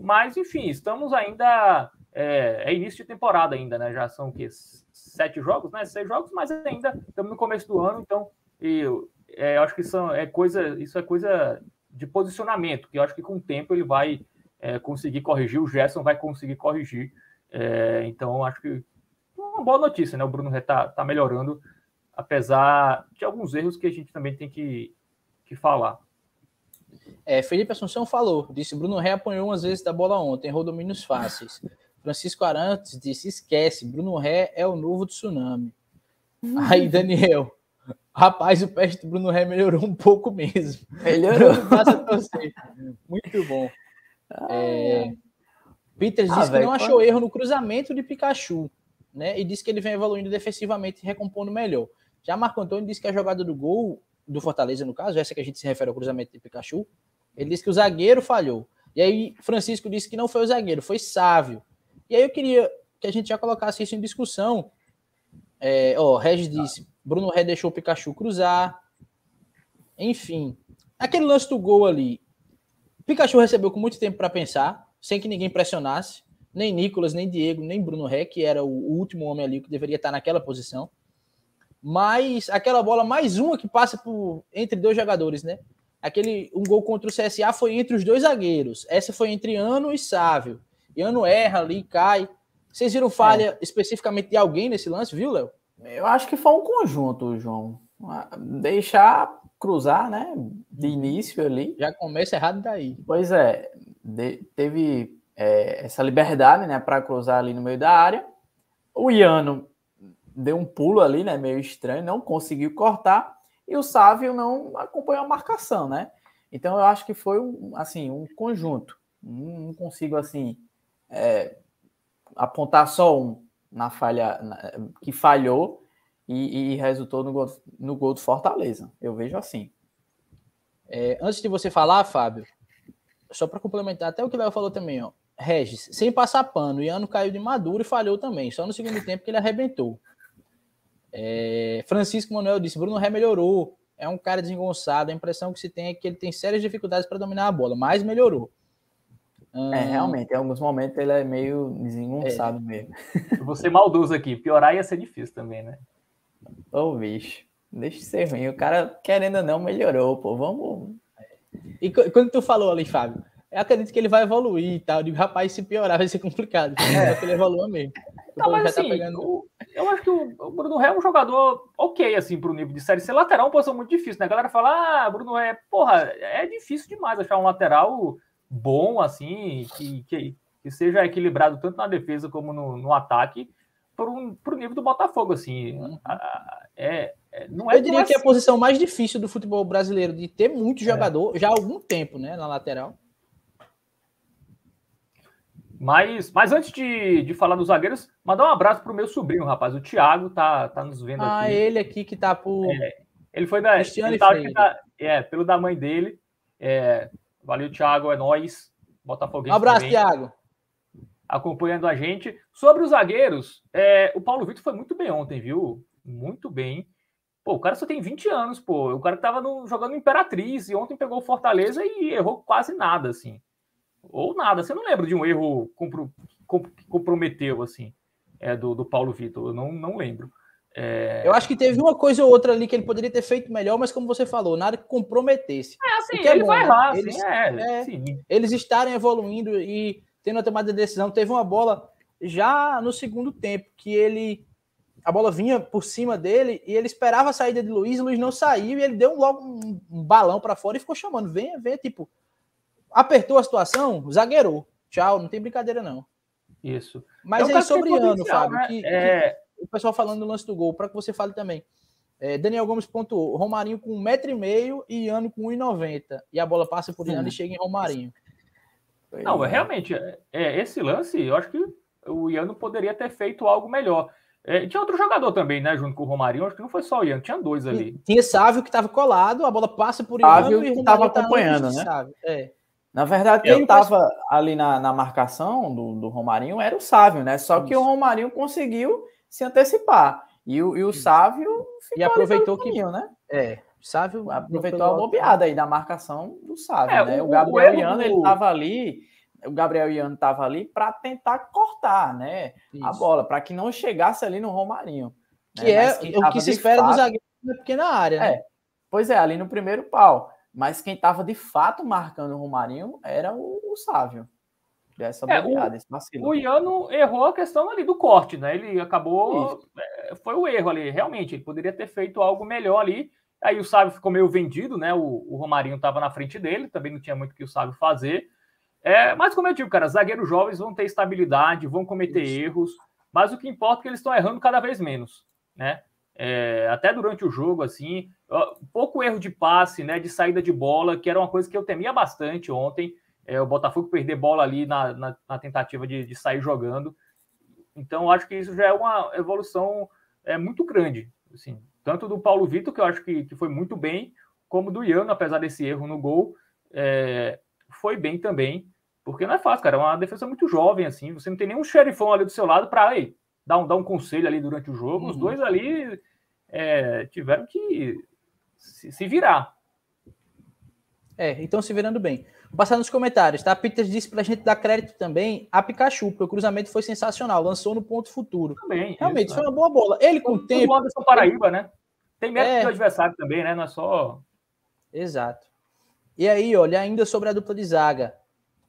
mas enfim, estamos ainda, é, é início de temporada ainda, né, já são que sete jogos, né, seis jogos, mas ainda estamos no começo do ano, então eu, é, acho que são, é coisa, isso é coisa de posicionamento, que eu acho que com o tempo ele vai é, conseguir corrigir, o Gerson vai conseguir corrigir. É, então, acho que uma boa notícia, né? O Bruno está tá melhorando, apesar de alguns erros que a gente também tem que, que falar. É, Felipe Assunção falou, disse Bruno Ré apanhou umas vezes da bola ontem, errou domínios fáceis. Francisco Arantes disse, esquece, Bruno Ré é o novo tsunami. Aí, Daniel, rapaz, o peste do Bruno Ré melhorou um pouco mesmo. Melhorou. Muito bom. É, Peters ah, disse véio, que não achou erro no cruzamento de Pikachu, né? E disse que ele vem evoluindo defensivamente e recompondo melhor. Já Marco Antônio disse que a jogada do gol do Fortaleza, no caso, essa que a gente se refere ao cruzamento de Pikachu, ele disse que o zagueiro falhou. E aí Francisco disse que não foi o zagueiro, foi Sávio. E aí eu queria que a gente já colocasse isso em discussão. É, ó, Regis disse, Bruno Ré deixou o Pikachu cruzar. Enfim, aquele lance do gol ali, Pikachu recebeu com muito tempo para pensar, sem que ninguém pressionasse, nem Nicolas, nem Diego, nem Bruno Ré, que era o último homem ali que deveria estar naquela posição. Mas aquela bola mais uma que passa por entre dois jogadores, né? Aquele um gol contra o CSA foi entre os dois zagueiros. Essa foi entre Ano e Sávio. E Ano erra ali, cai. Vocês viram falha é. especificamente de alguém nesse lance, viu, Léo? Eu acho que foi um conjunto, João. Deixar cruzar, né? De início ali. Já começa errado daí. Pois é. De, teve é, essa liberdade, né? Para cruzar ali no meio da área. O Iano deu um pulo ali, né? Meio estranho, não conseguiu cortar e o Sávio não acompanhou a marcação, né? Então eu acho que foi um, assim, um conjunto. Não, consigo assim é, apontar só um na falha na, que falhou e, e, resultou no gol, no gol do Fortaleza. Eu vejo assim. É, antes de você falar, Fábio, só para complementar até o que o Léo falou também, ó. Regis, sem passar pano, o Iano caiu de maduro e falhou também. Só no segundo tempo que ele arrebentou. É, Francisco Manuel disse: Bruno Ré melhorou. É um cara desengonçado. A impressão que se tem é que ele tem sérias dificuldades para dominar a bola, mas melhorou. Hum... É, realmente, em alguns momentos ele é meio desengonçado é. mesmo. ser maldoso aqui. Piorar ia ser difícil também, né? Ô, bicho, deixa de ser ruim. O cara, querendo ou não, melhorou, pô. Vamos. E quando tu falou ali, Fábio, eu acredito que ele vai evoluir e tal. Eu digo, rapaz, se piorar vai ser complicado. É. que ele evolua mesmo. Não, mas tá assim, tá pegando... eu acho que o Bruno Ré é um jogador ok, assim, pro nível de série C. Lateral é uma posição muito difícil, né? A galera fala, ah, Bruno Ré, porra, é difícil demais achar um lateral bom, assim, que, que, que seja equilibrado tanto na defesa como no, no ataque, pro, pro nível do Botafogo, assim. Uhum. É, é, não é eu diria que é a posição mais difícil do futebol brasileiro, de ter muito é. jogador, é. já há algum tempo, né, na lateral. Mas, mas antes de, de falar dos zagueiros, mandar um abraço pro meu sobrinho, rapaz. O Thiago tá, tá nos vendo ah, aqui. Ah, ele aqui que tá por. É, ele foi da. Ele tá, tá, é, pelo da mãe dele. É, valeu, Thiago, é nós. Botafoguense. Um abraço, também, Thiago. Acompanhando a gente. Sobre os zagueiros, é, o Paulo Vitor foi muito bem ontem, viu? Muito bem. Pô, o cara só tem 20 anos, pô. O cara tava no, jogando Imperatriz e ontem pegou o Fortaleza e errou quase nada, assim ou nada. Você não lembra de um erro que comprometeu, assim, é, do, do Paulo Vitor? Eu não, não lembro. É... Eu acho que teve uma coisa ou outra ali que ele poderia ter feito melhor, mas como você falou, nada que comprometesse. É, assim, é ele bom, vai errar, né? eles, é, é, eles estarem evoluindo e tendo a tomada de decisão. Teve uma bola já no segundo tempo que ele a bola vinha por cima dele e ele esperava a saída de Luiz, Luiz não saiu e ele deu logo um, um balão para fora e ficou chamando, venha, venha, tipo, apertou a situação, zagueirou. Tchau, não tem brincadeira, não. Isso. Mas é aí sobre ano, Fábio, né? que, é... que, o pessoal falando do lance do gol, para que você fale também. É, Daniel Gomes pontuou, Romarinho com um metro e meio e Iano com 1,90. E a bola passa por Iano e chega em Romarinho. Não, é, realmente, é, é, esse lance, eu acho que o Iano poderia ter feito algo melhor. É, tinha outro jogador também, né, junto com o Romarinho, acho que não foi só o Iano, tinha dois ali. Tinha Sávio que estava colado, a bola passa por Iano Sávio e o estava acompanhando, né? É. Na verdade, quem estava ali na, na marcação do, do, Romarinho era o Sávio, né? Só Isso. que o Romarinho conseguiu se antecipar. E o, e o Sávio e aproveitou que né? É, Sávio aproveitou a bobeada aí da marcação do Sávio, é, né? O, o Gabriel o Iano, do... ele estava ali, o Gabriel Iano estava ali para tentar cortar, né? Isso. A bola, para que não chegasse ali no Romarinho. Que né? é o que se espera fato, do zagueiro na pequena área, né? É. Pois é, ali no primeiro pau. Mas quem estava de fato marcando o Romarinho era o, o Sávio. Dessa é, bobeada, o, esse vacilo. O Iano errou a questão ali do corte, né? Ele acabou. É, foi o erro ali, realmente. Ele poderia ter feito algo melhor ali. Aí o Sábio ficou meio vendido, né? O, o Romarinho estava na frente dele, também não tinha muito o que o Sábio fazer. É, mas como eu digo, cara, zagueiros jovens vão ter estabilidade, vão cometer Isso. erros, mas o que importa é que eles estão errando cada vez menos, né? É, até durante o jogo, assim, pouco erro de passe, né? De saída de bola, que era uma coisa que eu temia bastante ontem. É, o Botafogo perder bola ali na, na, na tentativa de, de, sair jogando. Então, acho que isso já é uma evolução é, muito grande, assim, tanto do Paulo Vitor, que eu acho que, que foi muito bem, como do Iano, apesar desse erro no gol, é, foi bem também, porque não é fácil, cara, é uma defesa muito jovem, assim, você não tem nenhum xerifão ali do seu lado para dar um, dar um conselho ali durante o jogo, uhum. os dois ali é, tiveram que se, se virar. É, então se virando bem. Vou passar nos comentários, tá? Peter disse pra gente dar crédito também a Pikachu, porque o cruzamento foi sensacional, lançou no ponto futuro. Também. Realmente, isso, foi né? uma boa bola. Ele com o tempo. O Paraíba, né? Tem mérito é... do adversário também, né? Não é só. Exato. E aí, olha, ainda sobre a dupla de zaga.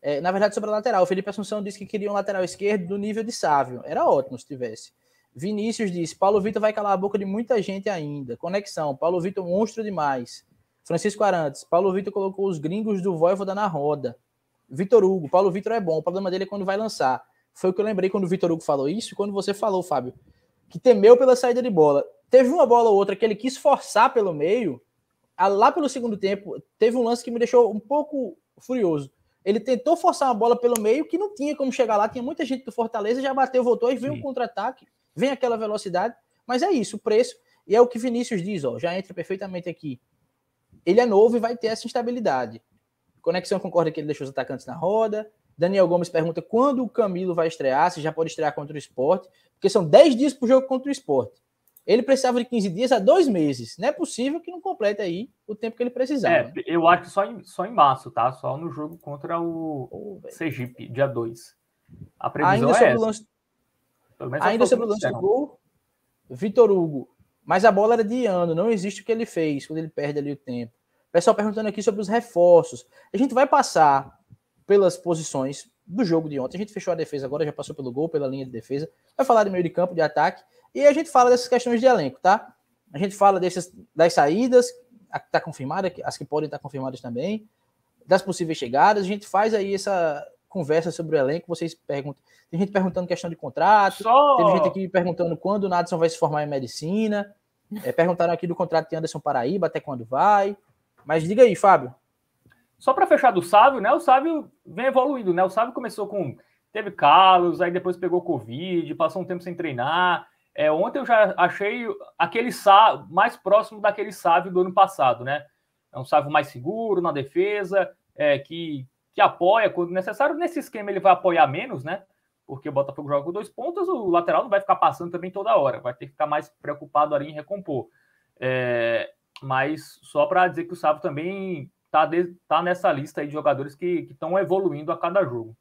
É, na verdade, sobre a lateral. O Felipe Assunção disse que queria um lateral esquerdo do nível de Sávio. Era ótimo se tivesse. Vinícius disse: Paulo Vitor vai calar a boca de muita gente ainda. Conexão. Paulo Vitor, monstro demais. Francisco Arantes. Paulo Vitor colocou os gringos do Voivoda na roda. Vitor Hugo. Paulo Vitor é bom. O problema dele é quando vai lançar. Foi o que eu lembrei quando o Vitor Hugo falou isso. Quando você falou, Fábio, que temeu pela saída de bola. Teve uma bola ou outra que ele quis forçar pelo meio. Lá pelo segundo tempo, teve um lance que me deixou um pouco furioso. Ele tentou forçar uma bola pelo meio que não tinha como chegar lá. Tinha muita gente do Fortaleza, já bateu, voltou e veio um contra-ataque vem aquela velocidade, mas é isso, o preço, e é o que Vinícius diz, ó, já entra perfeitamente aqui. Ele é novo e vai ter essa instabilidade. Conexão concorda que ele deixou os atacantes na roda. Daniel Gomes pergunta quando o Camilo vai estrear, se já pode estrear contra o esporte, porque são 10 dias para o jogo contra o esporte. Ele precisava de 15 dias a dois meses. Não é possível que não complete aí o tempo que ele precisava. É, eu acho que só em, só em março, tá? Só no jogo contra o oh, Sergipe, dia 2. A previsão Ainda é essa. Lance, Ainda sobre o lance do gol, Vitor Hugo. Mas a bola era de ano, não existe o que ele fez quando ele perde ali o tempo. Pessoal perguntando aqui sobre os reforços. A gente vai passar pelas posições do jogo de ontem. A gente fechou a defesa agora, já passou pelo gol, pela linha de defesa. Vai falar de meio de campo, de ataque. E a gente fala dessas questões de elenco, tá? A gente fala dessas, das saídas, a que está confirmada, as que podem estar confirmadas também, das possíveis chegadas. A gente faz aí essa, conversa sobre o elenco, vocês perguntam. Tem gente perguntando questão de contrato, Só... teve gente aqui perguntando quando o Nadson vai se formar em medicina. É, perguntaram aqui do contrato de Anderson Paraíba, até quando vai. Mas diga aí, Fábio. Só para fechar do Sávio, né? O Sávio vem evoluindo, né? O Sávio começou com. Teve Carlos, aí depois pegou Covid, passou um tempo sem treinar. É, ontem eu já achei aquele Sávio mais próximo daquele Sávio do ano passado, né? É um Sávio mais seguro na defesa, é, que que apoia quando necessário. Nesse esquema ele vai apoiar menos, né? Porque o Botafogo joga com dois pontos, o lateral não vai ficar passando também toda hora, vai ter que ficar mais preocupado ali em recompor. É, mas só para dizer que o Sábio também está tá nessa lista aí de jogadores que estão evoluindo a cada jogo.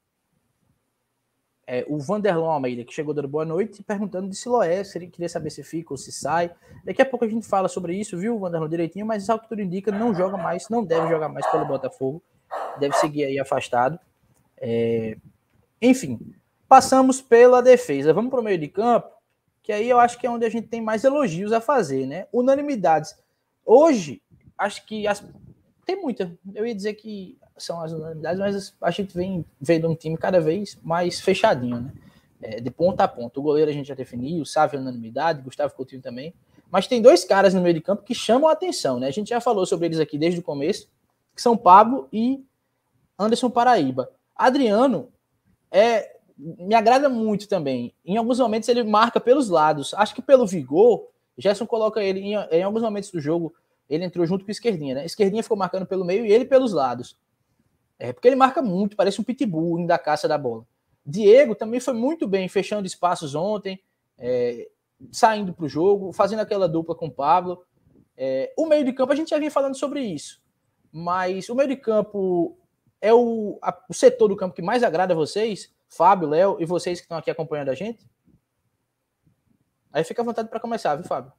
É, o Vanderlon Almeida, que chegou dando boa noite, perguntando de Siloé, se ele queria saber se fica ou se sai. Daqui a pouco a gente fala sobre isso, viu, Vanderlon, direitinho, mas ao que tudo indica, não joga mais, não deve jogar mais pelo Botafogo deve seguir aí afastado. É... Enfim, passamos pela defesa. Vamos para o meio de campo, que aí eu acho que é onde a gente tem mais elogios a fazer, né? Unanimidades. Hoje, acho que as... tem muita. Eu ia dizer que são as unanimidades, mas a gente vem vendo um time cada vez mais fechadinho, né? É, de ponta a ponta. O goleiro a gente já definiu, o Sávio é unanimidade, Gustavo Coutinho também. Mas tem dois caras no meio de campo que chamam a atenção, né? A gente já falou sobre eles aqui desde o começo, que são Pablo e Anderson Paraíba. Adriano é me agrada muito também. Em alguns momentos ele marca pelos lados. Acho que pelo vigor, Gerson coloca ele em, em alguns momentos do jogo, ele entrou junto com o Esquerdinha, né? Esquerdinha ficou marcando pelo meio e ele pelos lados. É porque ele marca muito, parece um pitbull indo da caça da bola. Diego também foi muito bem, fechando espaços ontem, é, saindo para o jogo, fazendo aquela dupla com o Pablo. É, o meio de campo, a gente já vinha falando sobre isso. Mas o meio de campo é o, a, o setor do campo que mais agrada a vocês, Fábio, Léo e vocês que estão aqui acompanhando a gente? Aí fica à vontade para começar, viu, Fábio?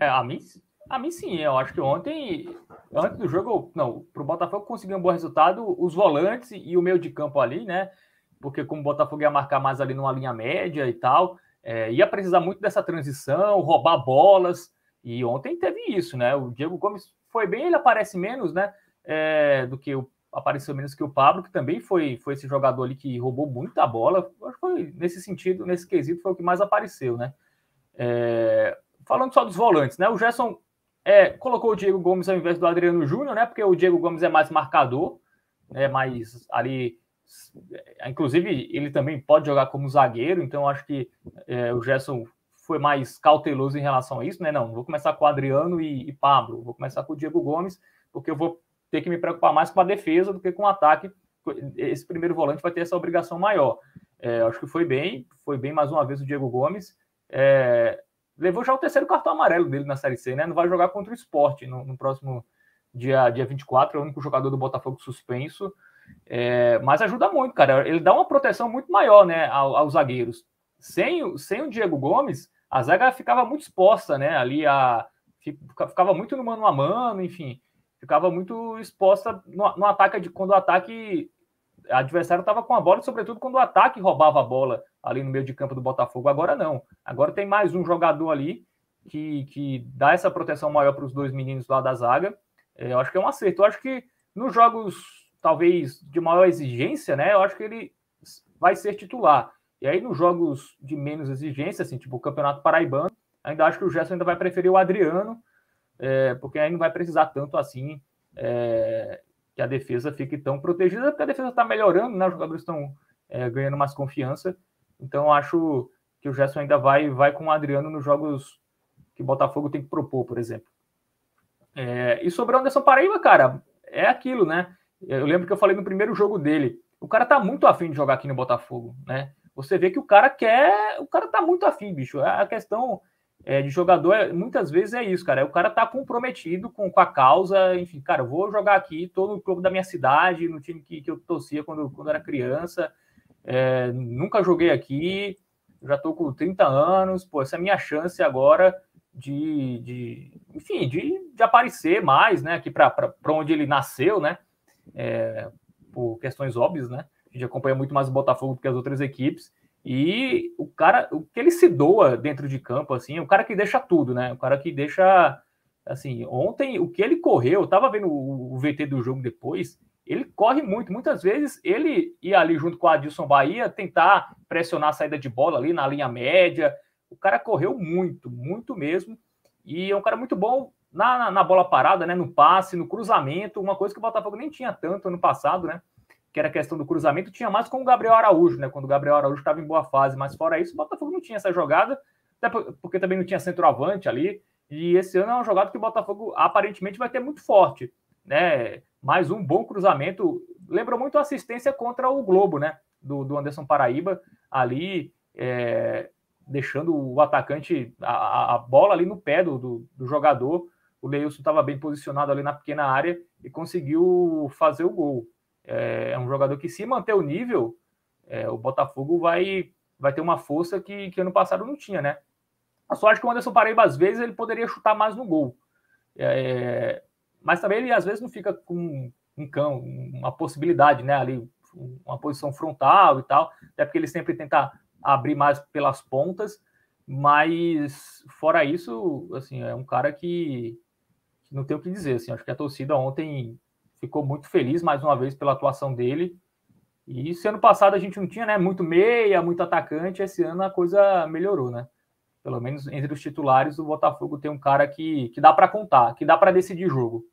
É, a mim, a mim sim, eu acho que ontem, antes do jogo, não, para o Botafogo conseguir um bom resultado, os volantes e o meio de campo ali, né? Porque como o Botafogo ia marcar mais ali numa linha média e tal, é, ia precisar muito dessa transição, roubar bolas, E ontem teve isso, né? O Diego Gomes foi bem, ele aparece menos, né? É, do que o apareceu menos que o Pablo, que também foi, foi esse jogador ali que roubou muita bola. Acho que foi nesse sentido, nesse quesito, foi o que mais apareceu, né? É, falando só dos volantes, né? O Gerson é, colocou o Diego Gomes ao invés do Adriano Júnior, né? Porque o Diego Gomes é mais marcador, é mais ali. Inclusive, ele também pode jogar como zagueiro, então acho que é, o Gerson foi mais cauteloso em relação a isso, né? Não, vou começar com o Adriano e, e Pablo, vou começar com o Diego Gomes, porque eu vou ter que me preocupar mais com a defesa do que com o ataque. Esse primeiro volante vai ter essa obrigação maior. É, acho que foi bem, foi bem mais uma vez o Diego Gomes. É, levou já o terceiro cartão amarelo dele na Série C, né? Não vai jogar contra o esporte no, no próximo dia, dia 24, é o único jogador do Botafogo suspenso. É, mas ajuda muito, cara. Ele dá uma proteção muito maior né, aos, aos zagueiros. Sem, sem o Diego Gomes, a zaga ficava muito exposta, né? Ali a, ficava muito no mano a mano, enfim ficava muito exposta no, no ataque de quando o ataque adversário estava com a bola, sobretudo quando o ataque roubava a bola ali no meio de campo do Botafogo. Agora não. Agora tem mais um jogador ali que, que dá essa proteção maior para os dois meninos lá da zaga. É, eu acho que é um acerto. Eu acho que nos jogos talvez de maior exigência, né? Eu acho que ele vai ser titular. E aí nos jogos de menos exigência, assim, tipo o Campeonato Paraibano, ainda acho que o Gerson ainda vai preferir o Adriano é, porque aí não vai precisar tanto assim é, que a defesa fique tão protegida, porque a defesa está melhorando, né? Os jogadores estão é, ganhando mais confiança. Então acho que o Gerson ainda vai, vai com o Adriano nos jogos que o Botafogo tem que propor, por exemplo. É, e sobre o Anderson Paraíba, cara, é aquilo, né? Eu lembro que eu falei no primeiro jogo dele. O cara tá muito afim de jogar aqui no Botafogo, né? Você vê que o cara quer. O cara tá muito afim, bicho. A questão é, de jogador, é, muitas vezes é isso, cara. O cara tá comprometido com, com a causa, enfim, cara, vou jogar aqui, tô no clube da minha cidade, no time que, que eu torcia quando, quando era criança, é, nunca joguei aqui, já tô com 30 anos, pô, essa é a minha chance agora de, de enfim, de, de aparecer mais, né, aqui para onde ele nasceu, né, é, por questões óbvias, né, a gente acompanha muito mais o Botafogo do que as outras equipes, e o cara, o que ele se doa dentro de campo, assim, é o cara que deixa tudo, né? O cara que deixa, assim, ontem o que ele correu, eu tava vendo o, o VT do jogo depois, ele corre muito. Muitas vezes ele ia ali junto com a Adilson Bahia tentar pressionar a saída de bola ali na linha média. O cara correu muito, muito mesmo. E é um cara muito bom na, na bola parada, né? No passe, no cruzamento, uma coisa que o Botafogo nem tinha tanto ano passado, né? Que era a questão do cruzamento, tinha mais com o Gabriel Araújo, né? Quando o Gabriel Araújo estava em boa fase, mas fora isso, o Botafogo não tinha essa jogada, até porque também não tinha centroavante ali. E esse ano é uma jogada que o Botafogo aparentemente vai ter muito forte, né? Mais um bom cruzamento. Lembra muito a assistência contra o Globo, né? Do, do Anderson Paraíba, ali é, deixando o atacante, a, a, bola ali no pé do, do, do jogador. O Leilson estava bem posicionado ali na pequena área e conseguiu fazer o gol. É, é um jogador que, se manter o nível, é, o Botafogo vai, vai ter uma força que, que ano passado não tinha, né? Eu só acho que o Anderson Paraíba, às vezes, ele poderia chutar mais no gol. É, mas também ele, às vezes, não fica com um cão, uma possibilidade, né? Ali, uma posição frontal e tal, até porque ele sempre tenta abrir mais pelas pontas, mas fora isso, assim, é um cara que, que não tem o que dizer, assim, acho que a torcida ontem ficou muito feliz mais uma vez pela atuação dele. E esse ano passado a gente não tinha né, muito meia, muito atacante, esse ano a coisa melhorou, né? Pelo menos entre os titulares, o Botafogo tem um cara que, que dá para contar, que dá para decidir jogo.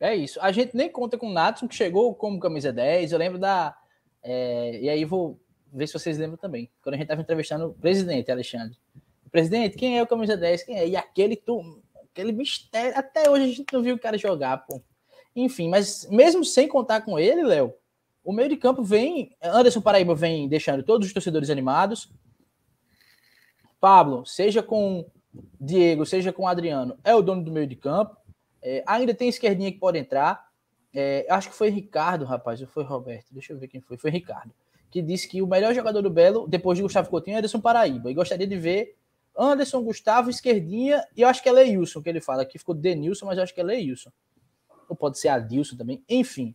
É isso. A gente nem conta com o Natson, que chegou como camisa 10. Eu lembro da. É, e aí vou ver se vocês lembram também. Quando a gente estava entrevistando o presidente, Alexandre. Presidente, quem é o camisa 10? Quem é? E aquele, tu, aquele mistério. Até hoje a gente não viu o cara jogar, pô. Enfim, mas mesmo sem contar com ele, Léo, o meio de campo vem. Anderson Paraíba vem deixando todos os torcedores animados. Pablo, seja com Diego, seja com Adriano, é o dono do meio de campo. É, ainda tem esquerdinha que pode entrar. É, acho que foi Ricardo, rapaz, ou foi Roberto? Deixa eu ver quem foi. Foi Ricardo. Que disse que o melhor jogador do Belo, depois de Gustavo Coutinho, é Anderson Paraíba. E gostaria de ver Anderson, Gustavo, esquerdinha. E eu acho que é Leilson que ele fala. Aqui ficou Denilson, mas eu acho que é Leilson ou pode ser Adilson também, enfim.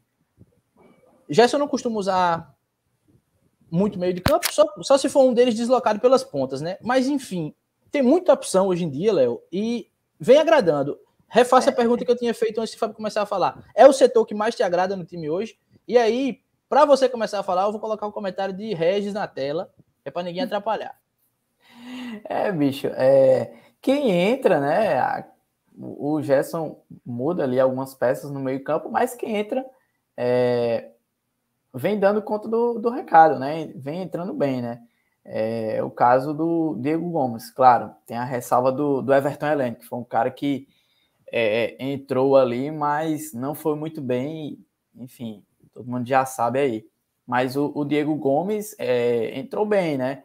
Gerson não costuma usar muito meio de campo, só, só se for um deles deslocado pelas pontas, né? Mas enfim, tem muita opção hoje em dia, Léo, e vem agradando. Refaça a pergunta que eu tinha feito antes de Fábio começar a falar. É o setor que mais te agrada no time hoje? E aí, para você começar a falar, eu vou colocar um comentário de Regis na tela, é para ninguém atrapalhar. É, bicho, é, quem entra, né? O Gerson muda ali algumas peças no meio-campo, mas quem entra é, vem dando conta do, do recado, né? Vem entrando bem, né? É o caso do Diego Gomes, claro, tem a ressalva do, do Everton Helene, que foi um cara que é, entrou ali, mas não foi muito bem, enfim, todo mundo já sabe aí. Mas o, o Diego Gomes é, entrou bem, né?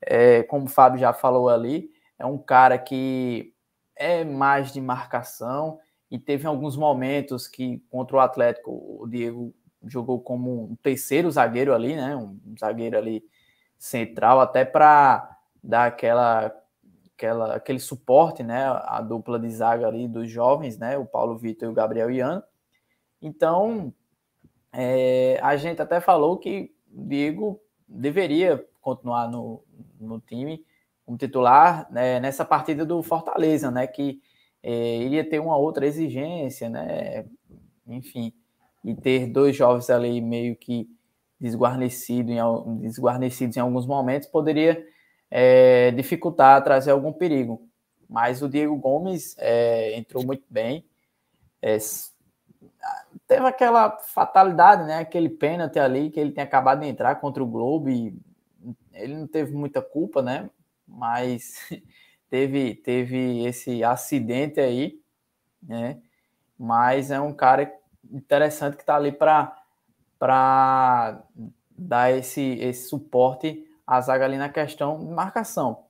É, como o Fábio já falou ali, é um cara que é mais de marcação e teve alguns momentos que contra o Atlético o Diego jogou como um terceiro zagueiro ali, né? Um zagueiro ali central até para dar aquela, aquela aquele suporte, né? A dupla de zaga ali dos jovens, né? O Paulo Vitor e o Gabriel Iano. Então é, a gente até falou que o Diego deveria continuar no, no time como titular né, nessa partida do Fortaleza, né? Que é, iria ter uma outra exigência, né? Enfim, e ter dois jovens ali meio que desguarnecido em, desguarnecidos em alguns momentos poderia é, dificultar, trazer algum perigo. Mas o Diego Gomes é, entrou muito bem. É, teve aquela fatalidade, né? Aquele pênalti ali que ele tem acabado de entrar contra o Globo e ele não teve muita culpa, né? Mas teve, teve esse acidente aí, né? Mas é um cara interessante que está ali para dar esse, esse suporte à zaga ali na questão de marcação.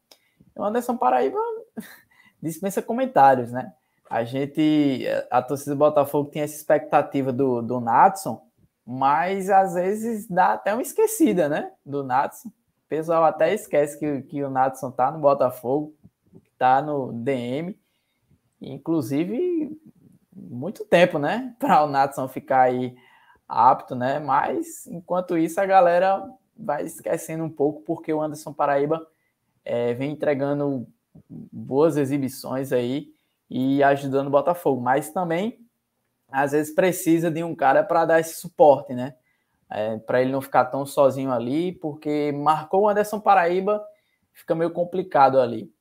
O Anderson Paraíba dispensa comentários, né? A gente, a torcida do Botafogo tinha essa expectativa do, do Natson, mas às vezes dá até uma esquecida, né? Do Natson. Pessoal até esquece que, que o Natson tá no Botafogo, tá no DM. Inclusive, muito tempo, né? Para o Natson ficar aí apto, né? Mas enquanto isso, a galera vai esquecendo um pouco, porque o Anderson Paraíba é, vem entregando boas exibições aí e ajudando o Botafogo, mas também às vezes precisa de um cara para dar esse suporte, né? É, para ele não ficar tão sozinho ali, porque marcou o Anderson Paraíba, fica meio complicado ali.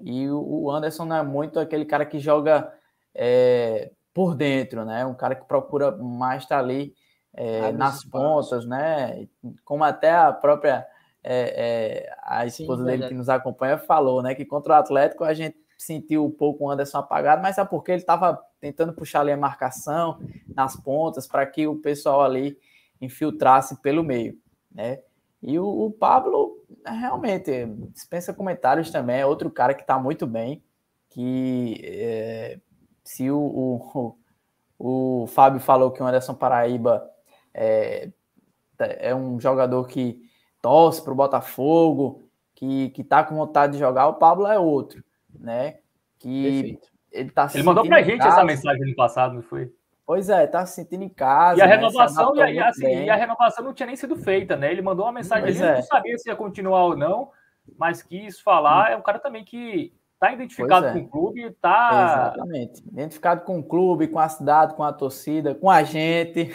E o Anderson não é muito aquele cara que joga é, por dentro, né? Um cara que procura mais estar ali é, nas pontas, né? Como até a própria é, é, a esposa Sim, dele que nos acompanha falou, né? Que contra o Atlético a gente sentiu um pouco o Anderson apagado, mas é porque ele estava tentando puxar ali a marcação nas pontas para que o pessoal ali infiltrasse pelo meio, né? E o, o Pablo realmente dispensa comentários também, é outro cara que está muito bem, que é, se o, o, o, Fábio falou que o Anderson Paraíba é, é um jogador que torce para o Botafogo, que, que tá com vontade de jogar, o Pablo é outro né? Que Perfeito. ele tá Ele mandou pra gente essa mensagem no passado, não foi? Pois é, tá se sentindo em casa. E a né? renovação, e, a, assim, e a renovação não tinha nem sido feita, né? Ele mandou uma mensagem ali, é. não sabia se ia continuar ou não, mas quis falar. Hum. É um cara também que tá identificado é. com o clube, tá. Exatamente. Identificado com o clube, com a cidade, com a torcida, com a gente.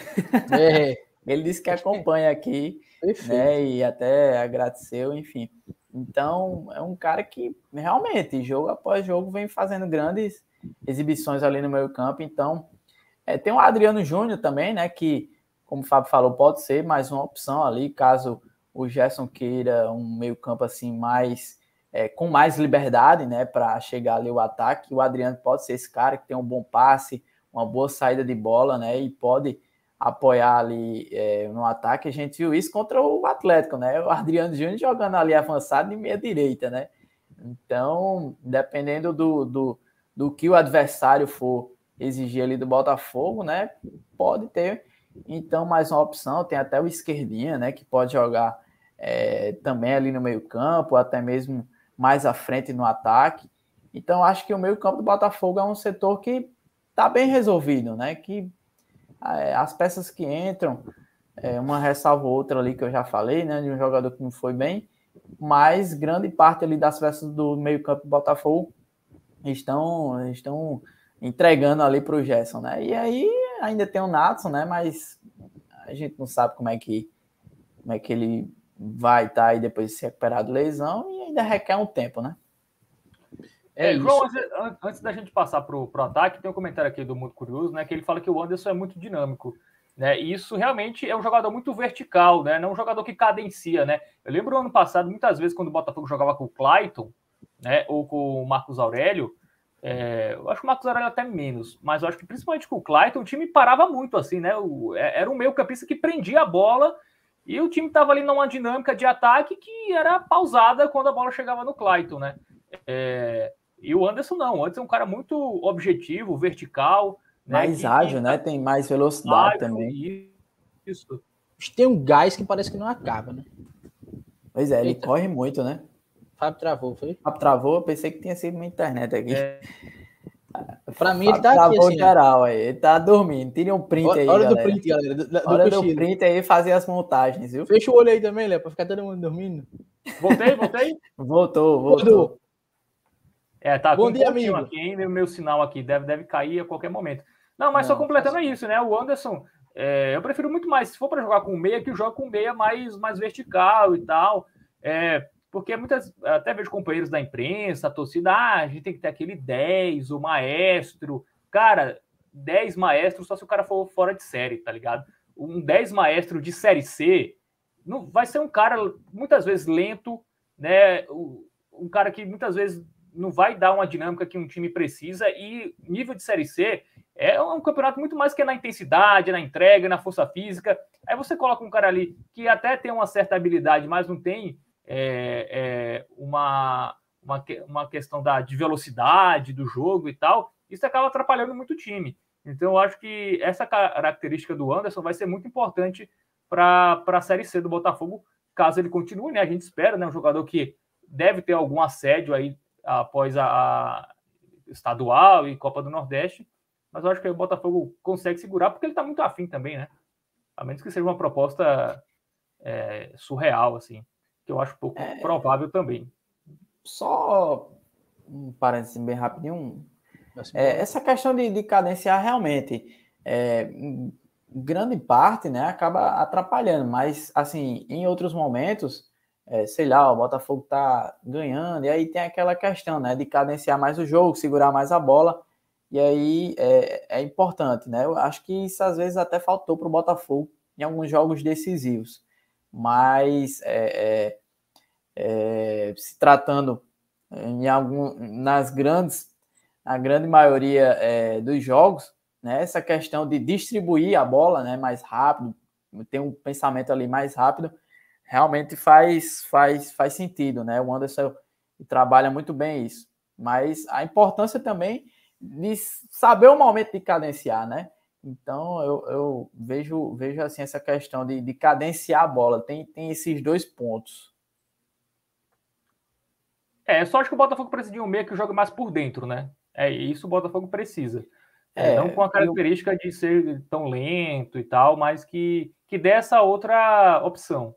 É. Ele disse que acompanha aqui, Perfeito. né? E até agradeceu, enfim. Então, é um cara que realmente, jogo após jogo, vem fazendo grandes exibições ali no meio campo. Então, é, tem o Adriano Júnior também, né? Que, como o Fábio falou, pode ser mais uma opção ali, caso o Gerson queira um meio campo assim mais é, com mais liberdade, né, para chegar ali o ataque. O Adriano pode ser esse cara que tem um bom passe, uma boa saída de bola, né, e pode apoiar ali é, no ataque. A gente viu isso contra o Atlético, né? O Adriano Júnior jogando ali avançado de meia direita, né? Então, dependendo do, do, do que o adversário for exigir ali do Botafogo, né? Pode ter então mais uma opção. Tem até o esquerdinha, né? Que pode jogar é, também ali no meio campo, até mesmo mais à frente no ataque. Então, acho que o meio campo do Botafogo é um setor que está bem resolvido, né? Que é, as peças que entram, é, uma ressalva outra ali que eu já falei, né, de um jogador que não foi bem, mas grande parte ali das peças do meio-campo do Botafogo estão, estão entregando ali para o Gerson, né? E aí ainda tem o Natson, né? Mas a gente não sabe como é que, como é que ele vai estar tá aí depois de se recuperar de lesão e ainda requer um tempo, né? É, é João, antes, antes, da gente passar para o ataque, tem um comentário aqui do Mundo Curioso, né? Que ele fala que o Anderson é muito dinâmico. Né? E isso realmente é um jogador muito vertical, né? Não um jogador que cadencia, né? Eu lembro ano passado, muitas vezes, quando o Botafogo jogava com o Clayton, né? Ou com o Marcos Aurélio, é, eu acho que o Marcos Aurélio até menos, mas eu acho que principalmente com o Clayton, o time parava muito, assim, né? O, é, era um meio campista que prendia a bola e o time estava ali numa dinâmica de ataque que era pausada quando a bola chegava no Clayton, né? É, e o Anderson não, o Anderson é um cara muito objetivo, vertical, né, mais né, ágil, né? Tem mais velocidade ágil, também. Isso. Tem um gás que parece que não acaba, né? Pois é, ele Eita. corre muito, né? Fábio travou, foi? Fábio travou, eu pensei que tinha sido uma internet aqui. É. Pra mim, ele tá travou aqui, assim, geral aí. Ele tá dormindo. Tire um print hora, aí. Hora galera. do print, galera. Do, do hora do print aí fazer as montagens, viu? Fecha o olho aí também, Léo, pra ficar todo mundo dormindo. Voltei, voltei? voltou, voltou. É, tá. Bom dia, um amigo. Aqui, hein? Meu, meu sinal aqui deve, deve cair a qualquer momento. Não, mas não, só completando é isso, né? O Anderson, é, eu prefiro muito mais, se for para jogar com meia, que joga com meia mais, mais vertical e tal. É, porque muitas, até vejo companheiros da imprensa, a torcida, ah, a gente tem que ter aquele 10, o maestro. Cara, 10 maestros só se o cara for fora de série, tá ligado? Um 10 maestro de série C não, vai ser um cara muitas vezes lento, né? Um cara que muitas vezes não vai dar uma dinâmica que um time precisa e nível de série C é um campeonato muito mais que na intensidade, na entrega, na força física. Aí você coloca um cara ali que até tem uma certa habilidade, mas não tem é, é, uma, uma, uma questão da, de velocidade do jogo e tal. Isso acaba atrapalhando muito o time. Então, eu acho que essa característica do Anderson vai ser muito importante para a Série C do Botafogo, caso ele continue, né? A gente espera, né? Um jogador que deve ter algum assédio aí após a, a estadual e Copa do Nordeste mas eu acho que o Botafogo consegue segurar porque ele está muito afim também, né? A menos que seja uma proposta é, surreal, assim, que eu acho pouco é... provável também. Só um parênteses bem rapidinho. É, essa questão de, de cadenciar realmente, é, grande parte, né, acaba atrapalhando, mas assim, em outros momentos, é, sei lá, o Botafogo tá ganhando, e aí tem aquela questão, né, de cadenciar mais o jogo, segurar mais a bola, e aí é, é importante, né? Eu acho que isso às vezes até faltou para o Botafogo em alguns jogos decisivos. Mas é, é, é, se tratando em algum, nas grandes, a grande maioria é, dos jogos, né? Essa questão de distribuir a bola, né? Mais rápido, ter um pensamento ali mais rápido, realmente faz faz faz sentido, né? O Anderson trabalha muito bem isso. Mas a importância também de saber o momento de cadenciar, né? Então eu, eu vejo, vejo assim essa questão de, de cadenciar a bola. Tem, tem esses dois pontos. É, só acho que o Botafogo precisa de um meio que joga mais por dentro, né? É isso o Botafogo precisa. É, não com a característica eu... de ser tão lento e tal, mas que, que dê essa outra opção.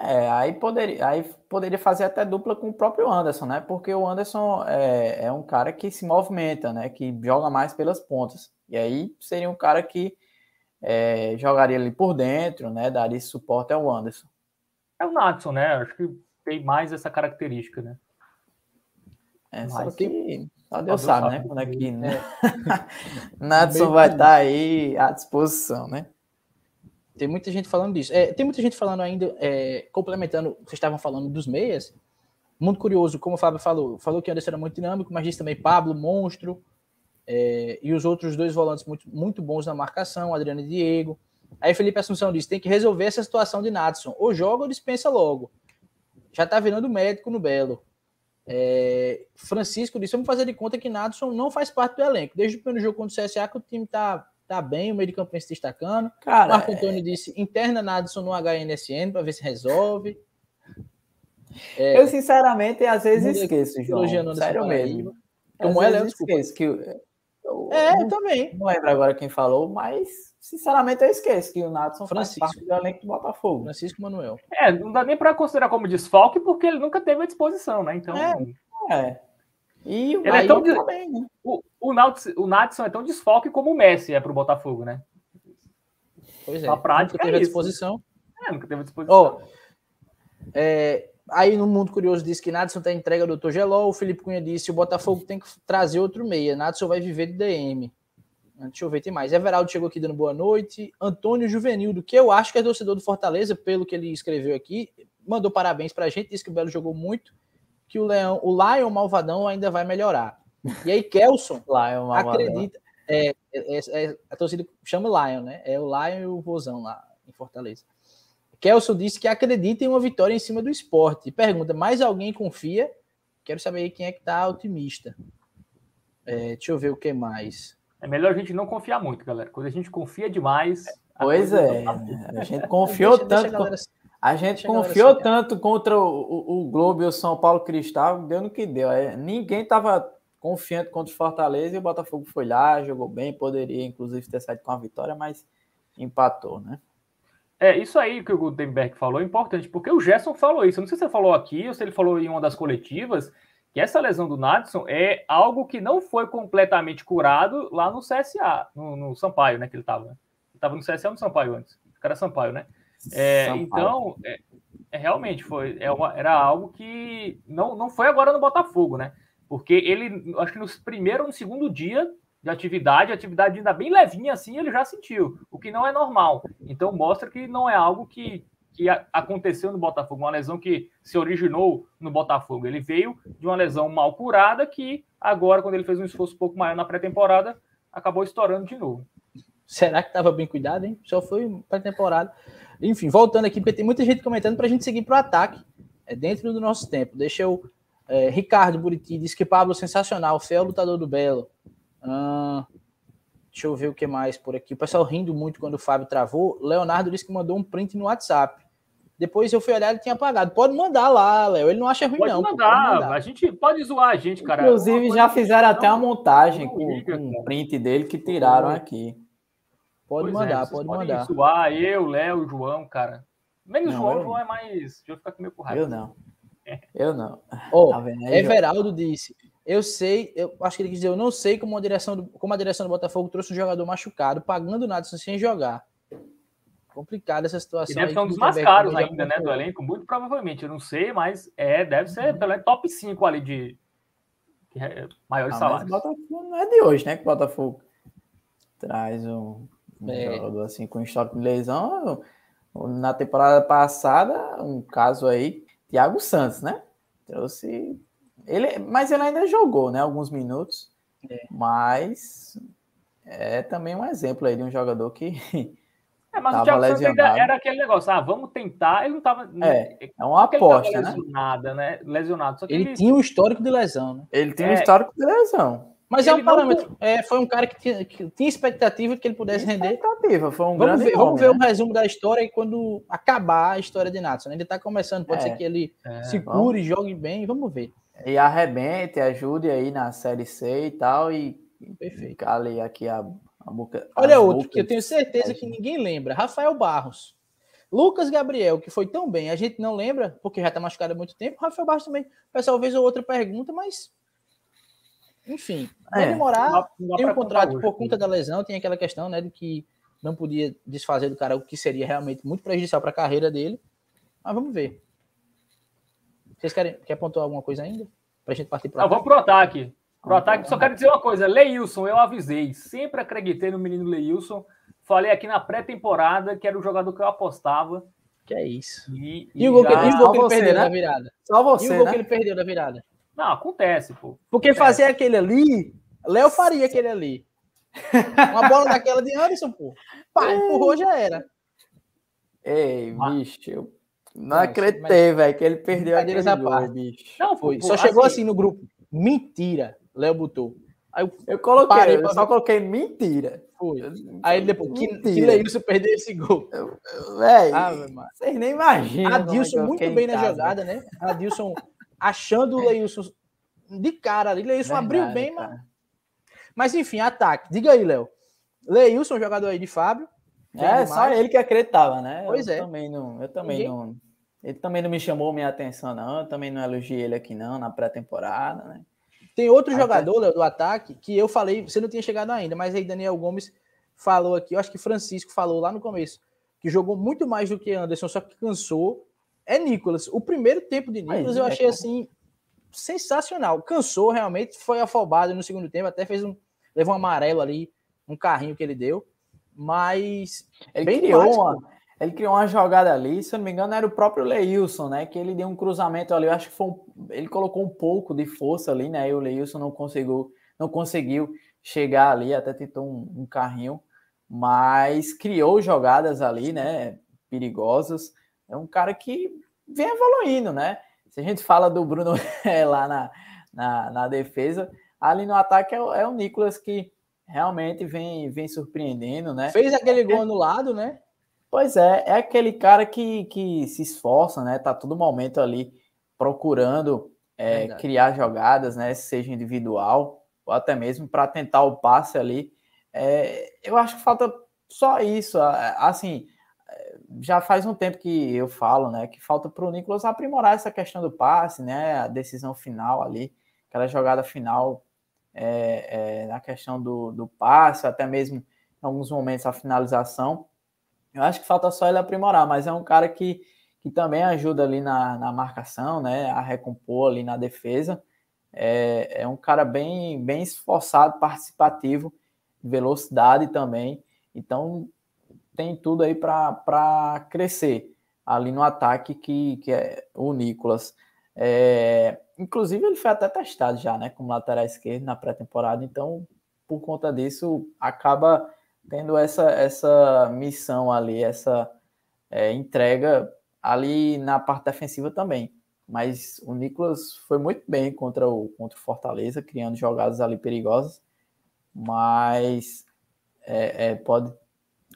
É, aí poderia, aí poderia fazer até dupla com o próprio Anderson, né? Porque o Anderson é, é um cara que se movimenta, né? Que joga mais pelas pontas. E aí seria um cara que é, jogaria ali por dentro, né? Daria esse suporte ao Anderson. É o Natson, né? Acho que tem mais essa característica, né? É, só que só Deus sabe, sabe, né? Quando é que né? Natson vai estar tá aí à disposição, né? Tem muita gente falando disso. É, tem muita gente falando ainda, é, complementando, vocês estavam falando dos meias. Muito curioso, como o Fábio falou, falou que o Anderson era muito dinâmico, mas disse também Pablo, monstro, é, e os outros dois volantes muito, muito bons na marcação, Adriano e Diego. Aí Felipe Assunção disse: tem que resolver essa situação de Natson. Ou joga ou dispensa logo. Já tá virando médico no Belo. É, Francisco disse: vamos fazer de conta que Natson não faz parte do elenco. Desde o primeiro jogo contra o CSA, que o time tá tá bem, o meio de campo vem se destacando. Cara, Marco Antônio é... disse: interna Nadson no HNSN para ver se resolve. É... Eu, sinceramente, às vezes esqueço, João. Sério mesmo. Como ela, eu esqueço que o, É, eu também. Não lembro agora quem falou, mas sinceramente eu esqueço que o Natson Francisco. faz parte do elenco do Botafogo. Francisco Manuel. É, não dá nem para considerar como desfalque, porque ele nunca teve a disposição, né? Então. É. É. E o Ele é tão de- também, né? O, o, Natson, o Natson é tão desfalque como o Messi é pro Botafogo, né? Pois é. Na prática nunca teve é a disposição. É, nunca teve a disposição. Ó, é, aí no Mundo Curioso disse que Nadson tá entrega do Dr. Geló. O Felipe Cunha disse o Botafogo tem que trazer outro meia. Nadson vai viver de DM. Deixa eu ver, tem mais. Everaldo chegou aqui dando boa noite. Antônio Juvenildo, que eu acho que é torcedor do Fortaleza, pelo que ele escreveu aqui, mandou parabéns pra gente, disse que o Belo jogou muito, que o Leão, o Lion Malvadão ainda vai melhorar. E aí, Kelson é uma acredita. É, é- é- a torcida chama Lion, né? É o Lion e o Vozão lá em Fortaleza. Kelson disse que acredita em uma vitória em cima do esporte. Pergunta: mais alguém confia? Quero saber aí quem é que tá otimista. É, deixa eu ver o que mais. É melhor a gente não confiar muito, galera. Quando a gente confia demais. a Pois é, tá a gente confiou Deixa- deixa tanto. a galera- A gente Deixa a galera confiou sonhar. tanto contra o, o, o Globo e o São Paulo Cristal, deu no que deu. É, ninguém estava confiante contra o Fortaleza e o Botafogo foi lá, jogou bem, poderia inclusive ter saído com a vitória, mas empatou, né? É, isso aí que o Gutenberg falou é importante, porque o Gerson falou isso. Eu não sei se você falou aqui ou se ele falou em uma das coletivas, que essa lesão do Nadson é algo que não foi completamente curado lá no CSA, no, no Sampaio, né? Que ele estava. Ele estava no CSA ou no Sampaio antes? O cara Sampaio, né? É, Sampaio. então, é, é, realmente foi, é uma- era algo que não, não foi agora no Botafogo, né? Porque ele, acho que no primeiro ou no segundo dia de atividade, atividade ainda bem levinha assim, ele já sentiu, o que não é normal. Então mostra que não é algo que, que aconteceu no Botafogo, uma lesão que se originou no Botafogo. Ele veio de uma lesão mal curada que agora, quando ele fez um esforço um pouco maior na pré-temporada, acabou estourando de novo. Será que estava bem cuidado, hein? Só foi para temporada. Enfim, voltando aqui, porque tem muita gente comentando para a gente seguir para o ataque. É dentro do nosso tempo. Deixa eu. é, Ricardo Buriti disse que Pablo sensacional, fiel lutador do Belo. Ah, deixa eu ver o que mais por aqui. O pessoal rindo muito quando o Fábio travou. Leonardo disse que mandou um print no WhatsApp. Depois eu fui olhar e tinha apagado. Pode mandar lá, Léo. Ele não acha ruim, Pode não. pô, mandar, a gente pode zoar a gente, cara. Inclusive, já fizeram até uma montagem não com, liga, com cara. print dele que tiraram aqui. Pode Pois é, mandar, vocês pode mandar. Zoar, eu, Léo, o João, cara. Menos Não, João, eu- João é mais. Deixa eu ficar com meio com raiva. Eu não. Eu não. Ó, Tá vendo aí, João? Everaldo disse: Eu sei, eu acho que ele quis dizer, eu não sei como a direção do, como a direção do Botafogo trouxe um jogador machucado, pagando nada sem jogar. Complicada essa situação. E deve aí ser um dos mais caros ainda, né, do elenco, muito provavelmente. Eu não sei, mas é, deve ser pelo menos top 5 ali de, de é, maiores Ah, mas o salários. Botafogo não é de hoje, né? Que o Botafogo traz um, um É. jogador assim com histórico de lesão. Na temporada passada, um caso aí, Thiago Santos, né? Trouxe. Ele, mas ele ainda jogou, né? Alguns minutos. É. Mas é também um exemplo aí de um jogador que É, mas tava o Thiago Santos ainda lesionado. era aquele negócio, ah, vamos tentar. Ele não tava. É, é uma não que ele tava aposta, né? lesionado, né? Lesionado. Só que Ele ele, tinha um histórico de lesão, né? Ele um É. histórico de lesão. Mas é Ele um não- parâmetro. É, foi um cara que tinha, que tinha expectativa de que ele pudesse render. Expectativa, foi um Vamos grande ver, vamos nome, ver né? o resumo da história e quando acabar a história de Natson. Ele tá começando, pode É. ser que ele É, se vamos. cure, jogue bem, vamos ver. E arrebente, ajude aí na Série C e tal, e Perfeito. cale aqui a, a boca. Olha outro bocas. que eu tenho certeza que ninguém lembra. Rafael Barros. Lucas Gabriel, que foi tão bem, a gente não lembra, porque já tá machucado há muito tempo. Rafael Barros também. O pessoal vez ou outra pergunta, mas. Enfim, vai É, demorar. não não tem um contrato contar por hoje, conta da lesão, tem aquela questão, né, de que não podia desfazer do cara, o que seria realmente muito prejudicial para a carreira dele. Mas vamos ver. Vocês querem quer pontuar alguma coisa ainda? Pra gente partir para Não, vamos pro ataque. Pro Vamos ataque, pro só quero dizer uma coisa. Leilson, eu avisei. Sempre acreditei no menino Leilson. Falei aqui na pré-temporada que era o jogador que eu apostava. Que é isso. E, E o gol que, já- e o gol só que ele você, perdeu né? na virada? Só E você, o gol né? que ele perdeu na virada? Não, acontece, pô. Porque fazer aquele ali, Léo faria aquele ali. Uma bola daquela de Anderson, pô. Pá, empurrou, já era. Ei, Ah. bicho, eu não Não, acreditei, velho, que ele perdeu aquele Brincadeiras à gol, parte. bicho. Não, Foi. pô, Só chegou assim no grupo. Mentira. Léo botou. Aí eu Eu coloquei, Parei eu só coloquei mentira. fui. Aí depois, que, que Mentira. Leilson perdeu esse gol. Véi, Ave Maria. vocês nem imaginam. é que Adilson eu muito bem na casa. jogada, né? Adilson achando o Leilson de cara ali. Leilson abriu Verdade, bem, mas cara. Mas enfim, ataque. Diga aí, Léo. Leilson, jogador aí de Fábio. É, só ele que acreditava, né? Pois eu é. Também não, eu também Ninguém... não. Ele também não me chamou minha atenção, não. Eu também não elogiei ele aqui, não, na pré-temporada, né? Tem outro Até... jogador, Léo, do ataque, que eu falei, você não tinha chegado ainda, mas aí Daniel Gomes falou aqui, eu acho que Francisco falou lá no começo, que jogou muito mais do que Anderson, só que cansou. É Nicolas. O primeiro tempo de Nicolas eu é achei assim sensacional. Cansou realmente, foi afobado no segundo tempo, até fez um levou um amarelo ali, um carrinho que ele deu, mas ele bem criou uma, ele criou uma jogada ali, se eu não me engano era o próprio Leilson, né, que ele deu um cruzamento ali, eu acho que foi um, ele colocou um pouco de força ali, né, e o Leilson não conseguiu, não conseguiu chegar ali, até tentou um, um carrinho, mas criou jogadas ali, né, perigosas. É um cara que vem evoluindo, né? Se a gente fala do Bruno lá na, na, na, defesa, ali no ataque é, é, o Nicolas que realmente vem, vem surpreendendo, né? Fez aquele gol no lado, né? Pois é, é aquele cara que, que se esforça, né? Tá todo momento ali procurando é, criar jogadas, né? Seja individual ou até mesmo para tentar o passe ali. É, eu acho que falta só isso. Assim, já faz um tempo que eu falo, né? Que falta para o Nicolas aprimorar essa questão do passe, né? A decisão final ali, aquela jogada final é, é, na questão do, do passe, até mesmo em alguns momentos a finalização. Eu acho que falta só ele aprimorar, mas é um cara que, que também ajuda ali na, na marcação, né? A recompor ali na defesa. É, é um cara bem, bem esforçado, participativo velocidade também. Então, tem tudo aí para crescer ali no ataque, que, que é o Nicolas. É, inclusive, ele foi até testado já, né, como lateral esquerdo na pré-temporada. Então, por conta disso, acaba tendo essa, essa missão ali, essa é, entrega ali na parte defensiva também. Mas o Nicolas foi muito bem contra o, contra o Fortaleza, criando jogadas ali perigosas mas é, é, pode,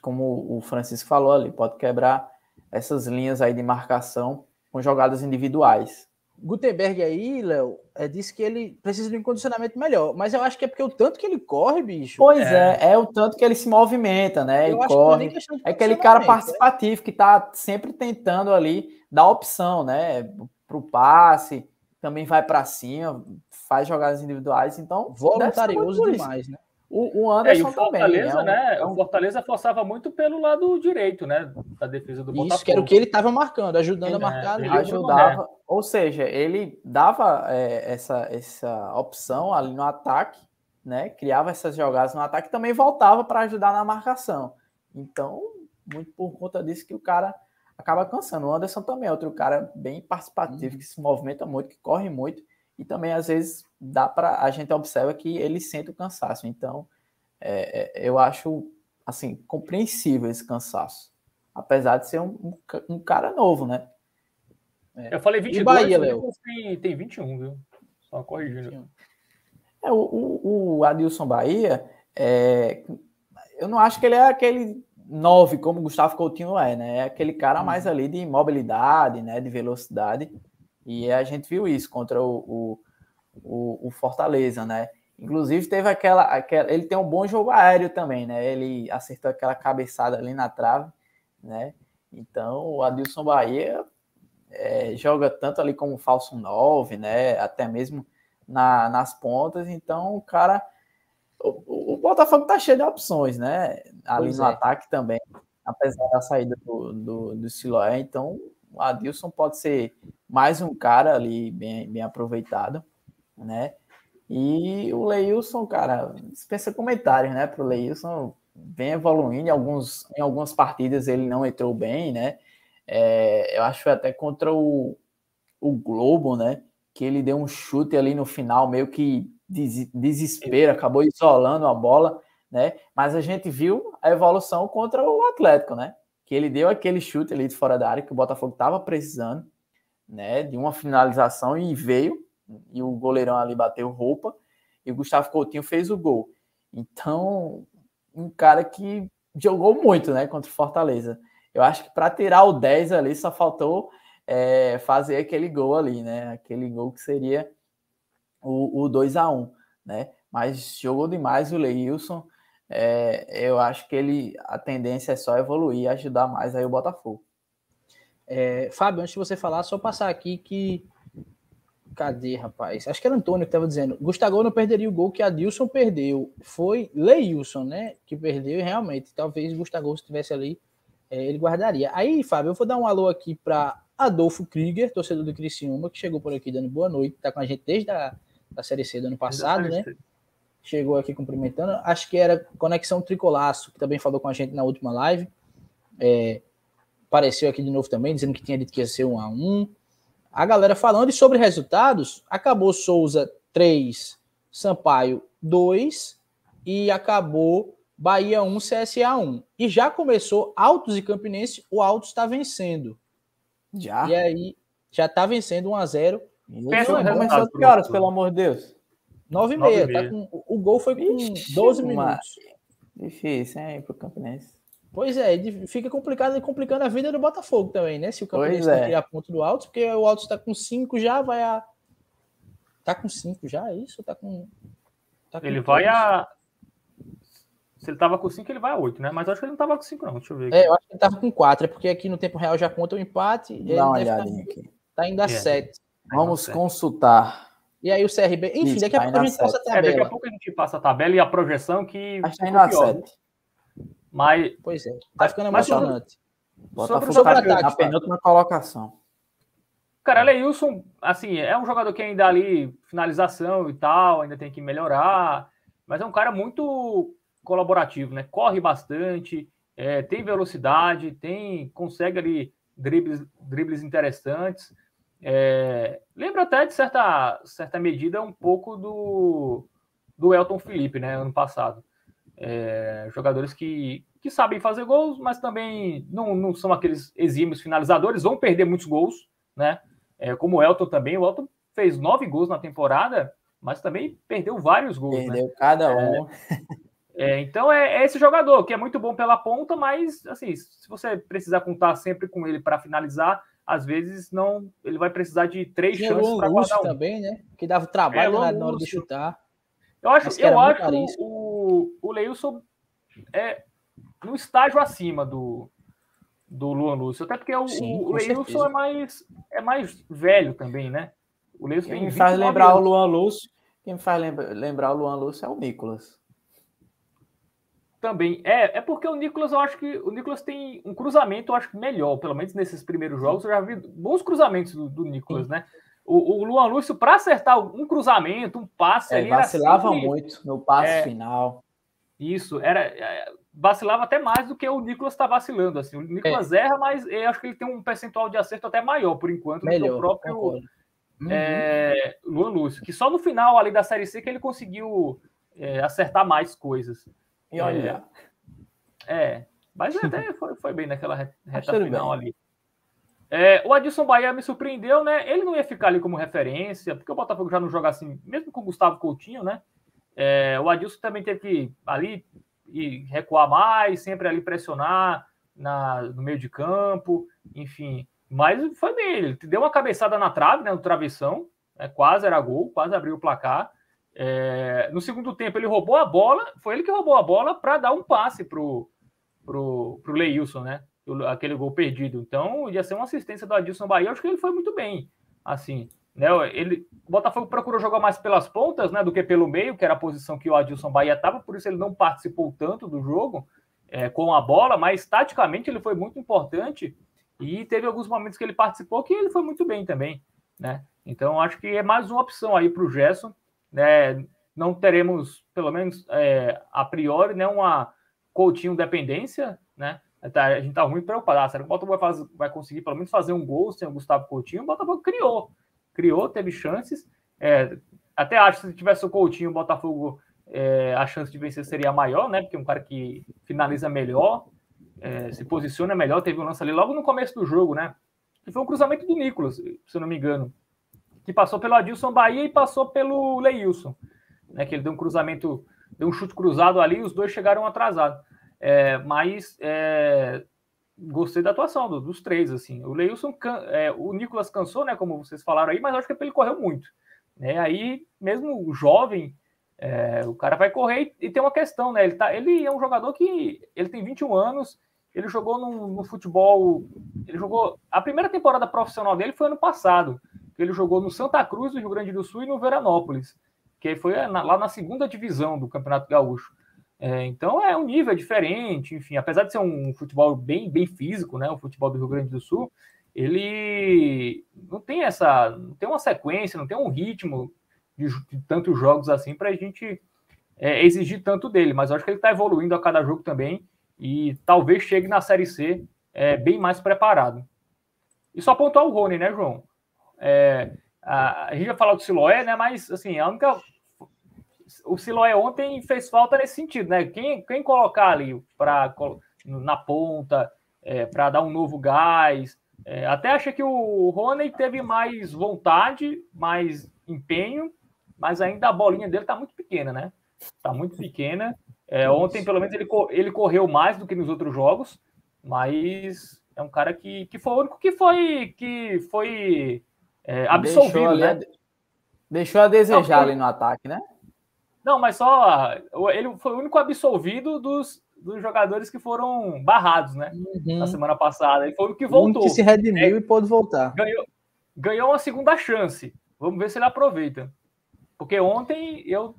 como o Francisco falou ali, pode quebrar essas linhas aí de marcação com jogadas individuais. Gutenberg aí, Léo, é, disse que ele precisa de um condicionamento melhor, mas eu acho que é porque o tanto que ele corre, bicho. Pois é, é, é o tanto que ele se movimenta, né? Eu e corre. Que é aquele cara né? participativo é. que tá sempre tentando ali dar opção, né? Pro passe, também vai para cima, faz jogadas individuais, então voluntarioso demais, né? O, o Anderson é, o Fortaleza, também, né? É um... O Fortaleza forçava muito pelo lado direito, né? Da defesa do Botafogo. Isso, que era o que ele estava marcando, ajudando a marcar. Ele ajudava, ou seja, ele dava é, essa, essa opção ali no ataque, né? Criava essas jogadas no ataque e também voltava para ajudar na marcação. Então, muito por conta disso que o cara acaba cansando. O Anderson também é outro cara bem participativo, uhum. que se movimenta muito, que corre muito e também às vezes dá para a gente observa que ele sente o cansaço. Então, é, é, eu acho assim compreensível esse cansaço, apesar de ser um, um, um cara novo, né? É. Eu falei 22, e Bahia, Léo? Tem, tem 21, viu? Só corrigindo. É, o, o, o Adilson Bahia, é, eu não acho que ele é aquele 9 como o Gustavo Coutinho é, né? É aquele cara uhum. mais ali de mobilidade, né? De velocidade. E a gente viu isso contra o, o, o, Fortaleza, né? Inclusive teve aquela, aquela. Ele tem um bom jogo aéreo também, né? Ele acertou aquela cabeçada ali na trave, né? Então o Adilson Bahia é, joga tanto ali como falso 9, né? Até mesmo na, nas pontas. Então o cara. O, o, Botafogo tá cheio de opções, né? Ali pois no é. ataque também, apesar da saída do, do, do Siloé. Então o Adilson pode ser mais um cara ali bem, bem aproveitado, né? E o Leilson, cara, dispensa comentários, né? Pro Leilson vem evoluindo, em, alguns, em algumas partidas ele não entrou bem, né? É, eu acho até contra o, o Globo, né? Que ele deu um chute ali no final, meio que des, desespero, acabou isolando a bola, né? Mas a gente viu a evolução contra o Atlético, né? Que ele deu aquele chute ali de fora da área que o Botafogo estava precisando, né, de uma finalização e veio, e o goleirão ali bateu roupa, e o Gustavo Coutinho fez o gol. Então, um cara que jogou muito, né, contra o Fortaleza. Eu acho que para tirar o 10 ali só faltou é, fazer aquele gol ali, né, aquele gol que seria o, o 2 a 1 né, mas jogou demais o Leilson. É, eu acho que ele a tendência é só evoluir e ajudar mais aí o Botafogo. É, Fábio, antes de você falar, só passar aqui que. Cadê, rapaz? Acho que era Antônio que estava dizendo. Gustavo não perderia o gol que a Dilson perdeu. Foi Leilson, né? Que perdeu e realmente, talvez Gustavo estivesse ali, é, ele guardaria. Aí, Fábio, eu vou dar um alô aqui para Adolfo Krieger, torcedor do Criciúma, que chegou por aqui dando boa noite, tá com a gente desde a da Série C do ano passado, né? Chegou aqui cumprimentando. Acho que era Conexão Tricolaço, que também falou com a gente na última live. É, apareceu aqui de novo também, dizendo que tinha dito que ia ser um a um. A galera falando e sobre resultados, acabou Souza 3, Sampaio 2 e acabou Bahia 1, CSA 1. E já começou Altos e Campinense, o Altos está vencendo. Já. E aí já está vencendo 1 a 0. Começou que horas, pelo amor de Deus? 9 e meia. Tá com, o gol foi com Ixi, 12 minutos. Difícil, hein, pro Campinense. Pois é, fica complicado e complicando a vida do Botafogo também, né? Se o Campinense é. tirar ponto do Alto, porque o Alto está com 5 já, vai a. Tá com 5 já, é isso? Tá com. Tá com ele vai a. Se ele tava com 5, ele vai a 8, né? Mas acho que ele não tava com 5, não. Deixa eu ver. Aqui. É, eu acho que ele tava com 4, é porque aqui no tempo real já conta o empate. Dá uma olhadinha aqui. Tá indo a 7. É. Vamos consultar. E aí o CRB. Enfim, Isso, daqui a tá pouco a gente passa a tabela. É, daqui a pouco a gente passa a tabela e a projeção que. Acho que tá indo a 7. Mas. Pois é, tá ficando emocionante. Botafogo sobre, sobre ataque, na penúltima colocação. Cara, Leilson, assim, é um jogador que ainda ali, finalização e tal, ainda tem que melhorar, mas é um cara muito colaborativo, né? Corre bastante, é, tem velocidade, tem, consegue ali dribles, dribles interessantes. É, lembra até de certa, certa medida um pouco do, do Elton Felipe, né? Ano passado. É, jogadores que, que sabem fazer gols, mas também não, não são aqueles exímios finalizadores, vão perder muitos gols, né? É, como o Elton também, o Elton fez nove gols na temporada, mas também perdeu vários gols. Né? Perdeu né? cada é, um. É, então é, é, esse jogador que é muito bom pela ponta, mas assim, se você precisar contar sempre com ele para finalizar, às vezes não, ele vai precisar de três Tinha chances para guardar um. também, né? Que dava trabalho é, na hora de chutar. Eu acho, eu acho o, o Leilson é no estágio acima do, do Luan Lúcio, até porque o, Sim, o Leilson é mais, é mais velho também, né? O Leilson quem me faz lembrar anos. o Luan Lúcio, quem me faz lembra, lembrar o Luan Lúcio é o Nicolas. Também. É, é porque o Nicolas, eu acho que o Nicolas tem um cruzamento, eu acho que melhor, pelo menos nesses primeiros jogos, eu já vi bons cruzamentos do, do Nicolas, Sim. né? O, o Luan Lúcio, para acertar um cruzamento, um passe é, ali, vacilava sempre... muito no passe é, final. Isso, era é, vacilava até mais do que o Nicolas está vacilando. Assim. O Nicolas é. erra, mas eu acho que ele tem um percentual de acerto até maior, por enquanto, Melhor, do que o próprio uhum. é, Luan Lúcio, que só no final ali da Série C que ele conseguiu é, acertar mais coisas. E olha. É, é mas até foi, foi bem naquela reta final bem. ali. É, o Adilson Bahia me surpreendeu, né? Ele não ia ficar ali como referência, porque o Botafogo já não joga assim, mesmo com o Gustavo Coutinho, né? É, o Adilson também teve que ali e recuar mais, sempre ali pressionar na, no meio de campo, enfim. Mas foi bem, ele deu uma cabeçada na trave, né, no travessão, né, quase era gol, quase abriu o placar. É, no segundo tempo, ele roubou a bola, foi ele que roubou a bola para dar um passe pro, pro, pro Leilson, né? Aquele gol perdido. Então, ia ser uma assistência do Adilson Bahia. Acho que ele foi muito bem. Assim, né? Ele, o Botafogo procurou jogar mais pelas pontas, né? Do que pelo meio, que era a posição que o Adilson Bahia estava, por isso ele não participou tanto do jogo é, com a bola, mas taticamente ele foi muito importante e teve alguns momentos que ele participou que ele foi muito bem também, né? Então, acho que é mais uma opção aí para o Gerson né, não teremos, pelo menos é, a priori, né, uma Coutinho dependência, né? Tá, a gente tá muito preocupado. Ah, será que o Botafogo vai, fazer, vai conseguir pelo menos fazer um gol sem o Gustavo Coutinho? O Botafogo criou, criou, teve chances. É, até acho que se tivesse o Coutinho, o Botafogo, é, a chance de vencer seria maior, né? Porque é um cara que finaliza melhor, é, se posiciona melhor. Teve um lance ali logo no começo do jogo, né? Que foi um cruzamento do Nicolas, se eu não me engano que passou pelo Adilson Bahia e passou pelo Leilson, né? Que ele deu um cruzamento, deu um chute cruzado ali os dois chegaram atrasados. É, mas é, gostei da atuação do, dos três, assim. O Leilson, é, o Nicolas cansou, né? Como vocês falaram aí, mas acho que ele correu muito. Né? Aí, mesmo jovem, É, o cara vai correr e, e, tem uma questão, né? Ele, tá, ele é um jogador que ele tem 21 anos, ele jogou no, no, futebol. Ele jogou. A primeira temporada profissional dele foi ano passado. Ele jogou no Santa Cruz, do Rio Grande do Sul, e no Veranópolis, que foi na, lá na segunda divisão do Campeonato Gaúcho. É, então é um nível diferente, enfim, apesar de ser um futebol bem, bem físico, né? O futebol do Rio Grande do Sul, ele não tem essa, não tem uma sequência, não tem um ritmo de, de tantos jogos assim para a gente é, exigir tanto dele. Mas eu acho que ele está evoluindo a cada jogo também e talvez chegue na Série C é, bem mais preparado. E só pontuar o Rony, né, João? É, a, a, gente já falou do Siloé, né? Mas assim, a única. O Siloé ontem fez falta nesse sentido, né? Quem, quem colocar ali para na ponta, é, para dar um novo gás. É, até achei que o Rony teve mais vontade, mais empenho, mas ainda a bolinha dele está muito pequena, né? Está muito pequena. É, ontem, pelo menos, ele, ele correu mais do que nos outros jogos, mas é um cara que, que foi o único que foi, que foi é, absolvido, deixou né? deixou a desejar Não, ali no ataque, né? Não, mas só ele foi o único absolvido dos, dos jogadores que foram barrados, né? Uhum. Na semana passada. Ele foi o que voltou. Um que se redimiu é, e pôde voltar. Ganhou, ganhou uma segunda chance. Vamos ver se ele aproveita. Porque ontem eu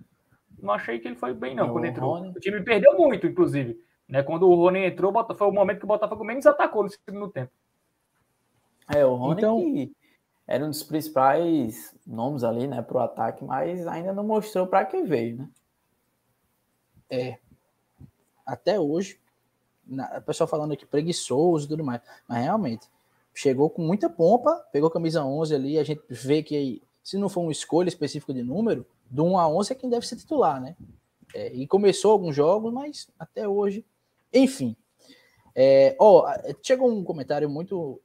não achei que ele foi bem, não, quando entrou. Rony... O time perdeu muito, inclusive. Né? Quando o Rony entrou, foi o momento que o Botafogo menos atacou no segundo tempo. É, o Rony então... que era um dos principais nomes ali, né, para o ataque, mas ainda não mostrou para que veio, né? É. Até hoje, o pessoal falando aqui preguiçoso e tudo mais, mas realmente chegou com muita pompa, pegou a camisa 11 ali, a gente vê que se não for uma escolha específica de número, do 1 a 11 é quem deve ser titular, né? É, e começou alguns jogos, mas até hoje, enfim. É, ó, chegou um comentário muito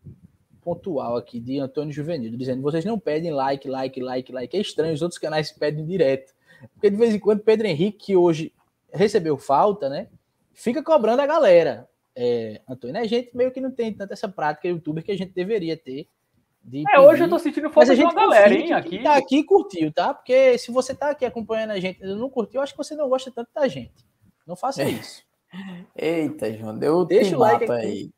pontual aqui de Antônio Juvenil, dizendo: vocês não pedem like, like, like, like. É estranho, os outros canais pedem direto. Porque de vez em quando Pedro Henrique, que hoje recebeu falta, né? Fica cobrando a galera. É, Antônio, a gente meio que não tem tanta essa prática youtuber que a gente deveria ter de é, hoje eu tô sentindo falta de uma galera, hein? Aqui. Tá aqui curtiu, tá? Porque se você tá aqui acompanhando a gente e não curtiu, acho que você não gosta tanto da gente. Não faça é. isso. Eita, João, deu Deixa o like aí.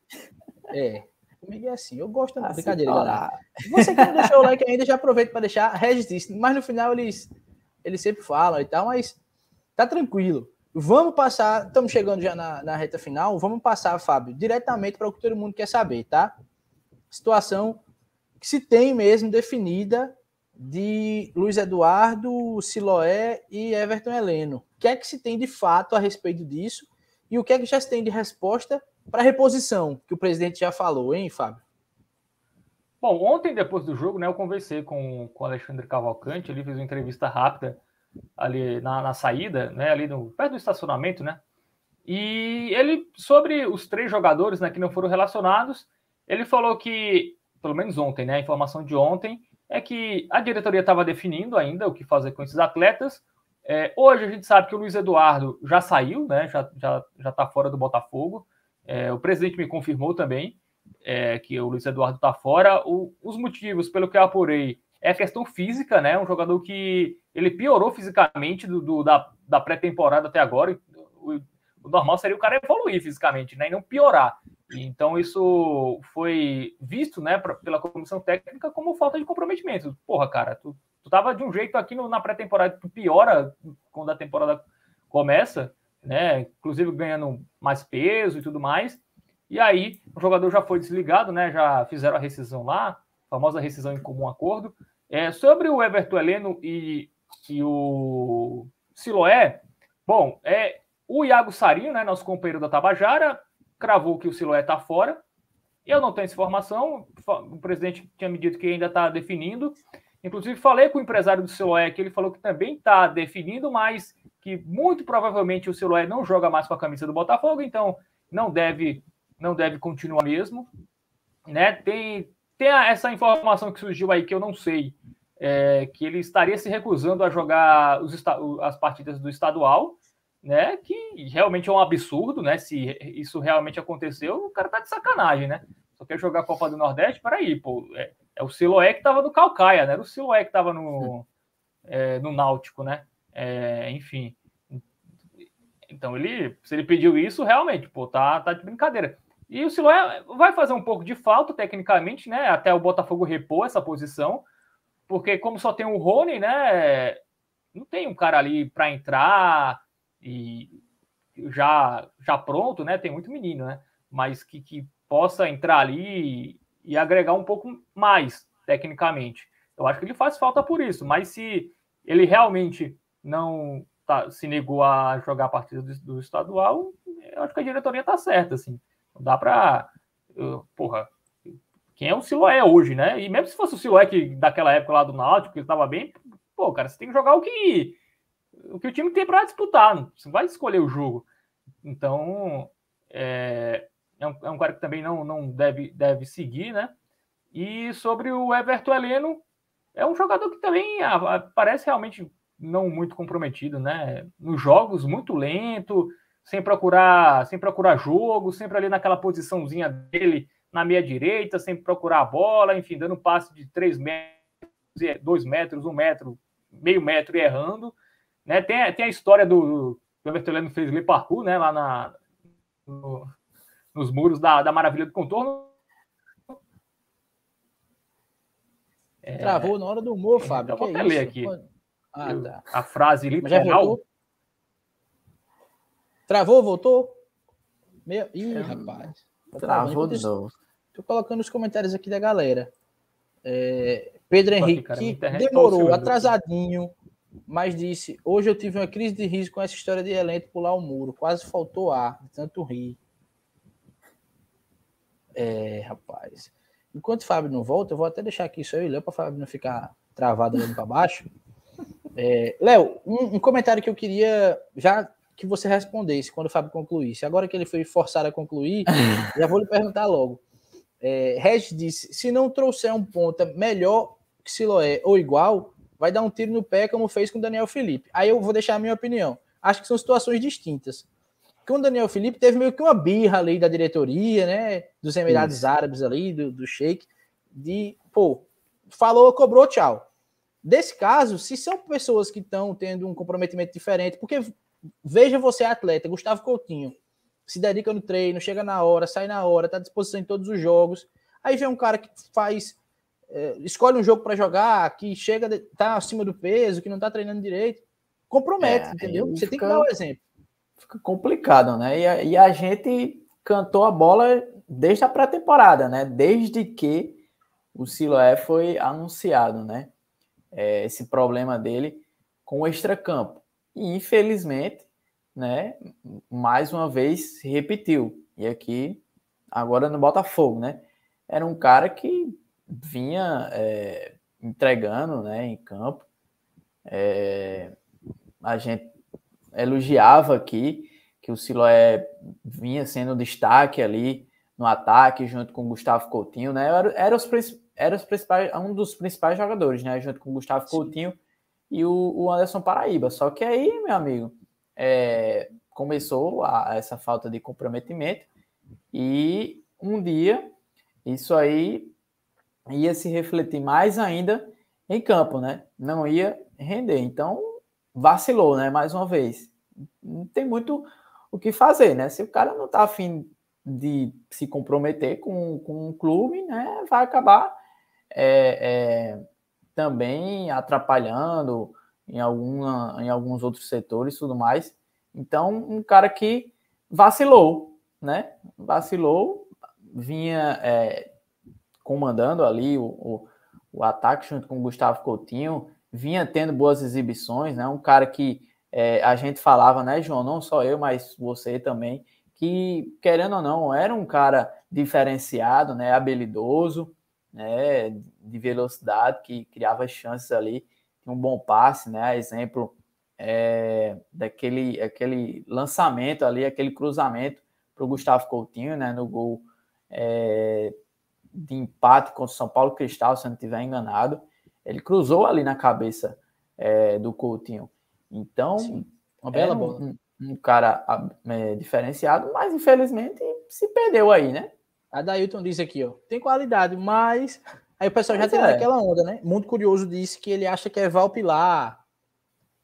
É. Comigo é assim, eu gosto da brincadeira, galera. Você que não deixou o like ainda, já aproveita para deixar, registre. Mas no final eles, eles sempre falam e tal, mas tá tranquilo. Vamos passar, estamos chegando já na, na reta final, vamos passar, Fábio, diretamente para o que todo mundo quer saber, tá? Situação que se tem mesmo definida de Luiz Eduardo, Siloé e Everton Heleno. O que é que se tem de fato a respeito disso e o que é que já se tem de resposta para reposição, que o presidente já falou, hein, Fábio? Bom, ontem, depois do jogo, né, eu conversei com, com o Alexandre Cavalcante, ele fez uma entrevista rápida ali na, na saída, né, ali no, perto do estacionamento, né, e ele, sobre os três jogadores né, que não foram relacionados, ele falou que pelo menos ontem, né? A informação de ontem é que a diretoria estava definindo ainda o que fazer com esses atletas. É, hoje a gente sabe que o Luiz Eduardo já saiu, né? Já já já está fora do Botafogo. É, o presidente me confirmou também é, que o Luiz Eduardo está fora. O, os motivos, pelo que eu apurei, é questão física, né? Um jogador que ele piorou fisicamente do, do da, da pré-temporada até agora. O, o normal seria o cara evoluir fisicamente, né? E não piorar. Então isso foi visto, né, pra, pela comissão técnica como falta de comprometimento. Porra, cara, tu, tu tava de um jeito aqui no, na pré-temporada, tu piora quando a temporada começa, né, inclusive ganhando mais peso e tudo mais. E aí o jogador já foi desligado, né, já fizeram a rescisão lá, famosa rescisão em comum acordo. É, sobre o Everton Heleno e, e o Siloé, bom, é, o Iago Sarinho, né, nosso companheiro da Tabajara, cravou que o Siloé está fora. Eu não tenho essa informação, o presidente tinha me dito que ainda está definindo. Inclusive, falei com o empresário do Siloé que ele falou que também está definindo, mas que muito provavelmente o Siloé não joga mais com a camisa do Botafogo, então não deve não deve continuar mesmo. Né? Tem, tem essa informação que surgiu aí que eu não sei, é, que ele estaria se recusando a jogar os, as partidas do estadual né? Que realmente é um absurdo, né? Se isso realmente aconteceu, o cara tá de sacanagem, né? Só quer jogar a Copa do Nordeste? Peraí, pô, é, é o Siloé que tava no Calcaia, né? Era o Siloé que tava no, é, no Náutico, né? É, enfim. Então ele, se ele pediu isso, realmente, pô, tá, tá de brincadeira. E o Siloé vai fazer um pouco de falta, tecnicamente, né? Até o Botafogo repor essa posição, porque como só tem o Rony, né? Não tem um cara ali para entrar e já já pronto, né? Tem muito menino, né? Mas que, que possa entrar ali e, e agregar um pouco mais tecnicamente. Eu acho que ele faz falta por isso, mas se ele realmente não tá, se negou a jogar a partida do, do estadual, eu acho que a diretoria tá certa, assim. Não dá para. Porra, quem é o Siloé hoje, né? E mesmo se fosse o Siloé que daquela época lá do Náutico, que ele estava bem, pô, cara, você tem que jogar o que o que o time tem para disputar, você vai escolher o jogo. Então, é, é, um, é um cara que também não, não deve, deve seguir, né? E sobre o Everton Heleno, é um jogador que também parece realmente não muito comprometido, né? Nos jogos, muito lento, sem procurar, sem procurar jogo, sempre ali naquela posiçãozinha dele na meia direita, sem procurar a bola, enfim, dando passe de 3 metros, 2 metros, 1 metro, meio metro e errando. Né? Tem, tem a história do, do Everton fez ali parkour, né? Lá na, no, nos muros da, da Maravilha do Contorno. É... Travou na hora do humor, Fábio. Eu vou até ler aqui. Ah, tá. A frase literal. Travou, voltou? Meu... Ih, é, rapaz. Tá Travou de novo. Tô colocando os comentários aqui da galera. É, Pedro Henrique cara, demorou, atrasadinho, mas disse: Hoje eu tive uma crise de riso com essa história de elenco pular o muro. Quase faltou ar, de tanto rir. É, rapaz. Enquanto o Fábio não volta, eu vou até deixar aqui só eu e Léo para o Fábio não ficar travado olhando para baixo. É, Léo, um, um, comentário que eu queria já que você respondesse quando o Fábio concluísse. Agora que ele foi forçado a concluir, já vou lhe perguntar logo. É, Regis disse: se não trouxer um ponta melhor que Siloé ou igual, vai dar um tiro no pé, como fez com o Daniel Felipe. Aí eu vou deixar a minha opinião. Acho que são situações distintas. Com o Daniel Felipe teve meio que uma birra ali da diretoria, né? Dos Emirados. Árabes ali, do, do Sheik, de pô, falou, cobrou, tchau. Desse caso, se são pessoas que estão tendo um comprometimento diferente, porque Veja você, atleta, Gustavo Coutinho, se dedica no treino, chega na hora, sai na hora, está à disposição em todos os jogos. Aí vem um cara que faz, é, escolhe um jogo para jogar, que chega, tá acima do peso, que não está treinando direito, compromete, é, entendeu? Você fica, tem que dar o um exemplo. Fica complicado, né? E a, e a gente cantou a bola desde a pré-temporada, né? Desde que o Siloé foi anunciado, né? É, esse problema dele com o extracampo. E infelizmente, né, mais uma vez repetiu. E aqui, agora no Botafogo, né? Era um cara que vinha é, entregando né, em campo. É, a gente elogiava aqui que o Siloé vinha sendo destaque ali no ataque, junto com o Gustavo Coutinho, né? Era, era, os, era os principais, um dos principais jogadores, né? Junto com o Gustavo Sim. Coutinho e o, o Anderson Paraíba. Só que aí, meu amigo, é, começou a, essa falta de comprometimento e um dia isso aí ia se refletir mais ainda em campo, né? Não ia render. Então, vacilou, né? Mais uma vez. Não tem muito o que fazer, né? Se o cara não tá afim de se comprometer com, com um clube, né? Vai acabar é, é, também atrapalhando em, alguma, em alguns outros setores e tudo mais. Então, um cara que vacilou, né? Vacilou, vinha é, comandando ali o, o, o, ataque junto com o Gustavo Coutinho, vinha tendo boas exibições, né? Um cara que é, a gente falava, né, João? Não só eu, mas você também, que querendo ou não, era um cara diferenciado, né? Habilidoso, né, de velocidade, que criava chances ali, um bom passe, né, exemplo é, daquele aquele lançamento ali, aquele cruzamento para o Gustavo Coutinho, né, no gol é, de empate contra o São Paulo Cristal, se eu não estiver enganado, ele cruzou ali na cabeça é, do Coutinho. Então, Sim, uma bela bola. Um, um cara é, diferenciado, mas infelizmente se perdeu aí, né? A Dailton diz aqui, ó, tem qualidade, mas. Aí o pessoal já tem é. aquela onda, né? Muito curioso disse que ele acha que é Valpilar.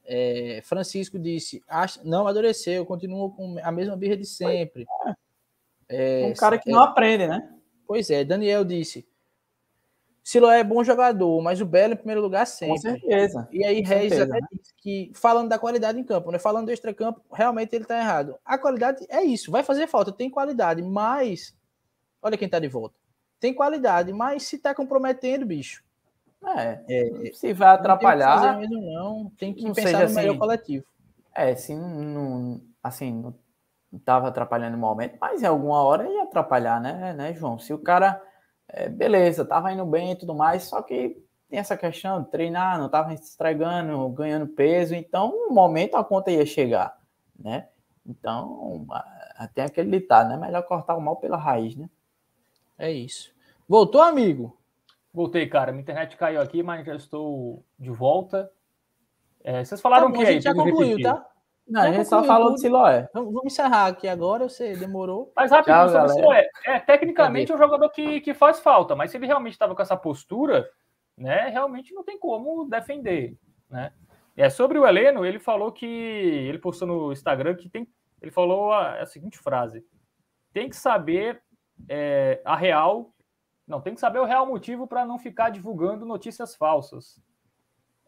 É, Francisco disse: não amadureceu, continua com a mesma birra de sempre. É, um cara que não aprende, né? Pois é, Daniel disse: Siloé é bom jogador, mas o Belo em primeiro lugar sempre. Com certeza. E aí, Reis até disse que, falando da qualidade em campo, né? Falando do extra-campo, realmente ele tá errado. A qualidade é isso, vai fazer falta, tem qualidade, mas. Olha quem tá de volta. Tem qualidade, mas se tá comprometendo, bicho. É, é se vai atrapalhar. Não tem que, não, tem que pensar no assim, melhor coletivo. É, se não, assim, não estava atrapalhando no momento, mas em alguma hora ia atrapalhar, né, né, João? Se o cara é, beleza, tava indo bem e tudo mais, só que tem essa questão de treinar, não tava se estragando, ganhando peso, então no momento a conta ia chegar, né? Então, tem aquele ditado, né? Melhor cortar o mal pela raiz, né? É isso. Voltou, amigo? Voltei, cara. Minha internet caiu aqui, mas já estou de volta. É, vocês falaram tá bom, que a gente já concluiu, tá? Não, a gente só falou do Siloé. Vamos, vamos encerrar aqui agora, você demorou. Mas rapidinho Tchau, sobre o Siloé. É, tecnicamente é um jogador que, que faz falta, mas se ele realmente estava com essa postura, né, realmente não tem como defender, né? É, sobre o Heleno, ele falou que ele postou no Instagram que tem, ele falou a, a seguinte frase: tem que saber é, a real, não tem que saber o real motivo para não ficar divulgando notícias falsas.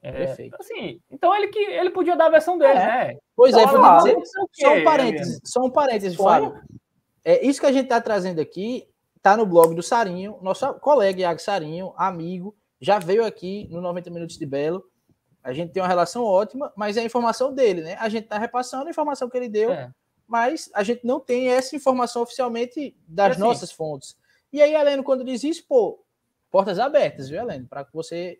É, Perfeito. Assim, então ele que ele podia dar a versão dele, é. né? Pois é, então, dizer, só um parênteses, só um parênteses, Fábio. É, isso que a gente está trazendo aqui está no blog do Sarinho, nosso colega Iago Sarinho, amigo, já veio aqui no 90 Minutos de Belo. A gente tem uma relação ótima, mas é a informação dele, né? A gente está repassando a informação que ele deu, é. Mas a gente não tem essa informação oficialmente das assim, nossas fontes. E aí, Heleno, quando diz isso, pô, portas abertas, viu, Heleno? Para que você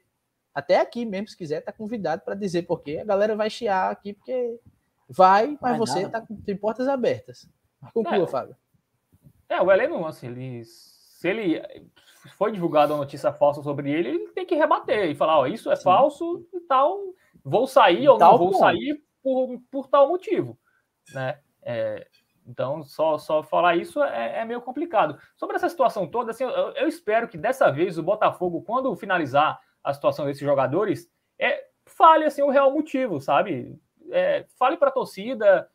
até aqui mesmo, se quiser, tá convidado para dizer porque a galera vai chiar aqui, porque vai, mas vai você nada. tá com tem portas abertas. Conclua, é, Fábio. É, o Heleno, assim, ele, se ele foi divulgada uma notícia falsa sobre ele, ele tem que rebater e falar, ó, isso é Sim. falso e tal, vou sair ou não vou ponto. sair por, por tal motivo, né? É, então, só, só falar isso é, é, meio complicado. Sobre essa situação toda, assim, eu, eu espero que dessa vez o Botafogo, quando finalizar a situação desses jogadores, é, fale assim, o real motivo, sabe? É, fale para a torcida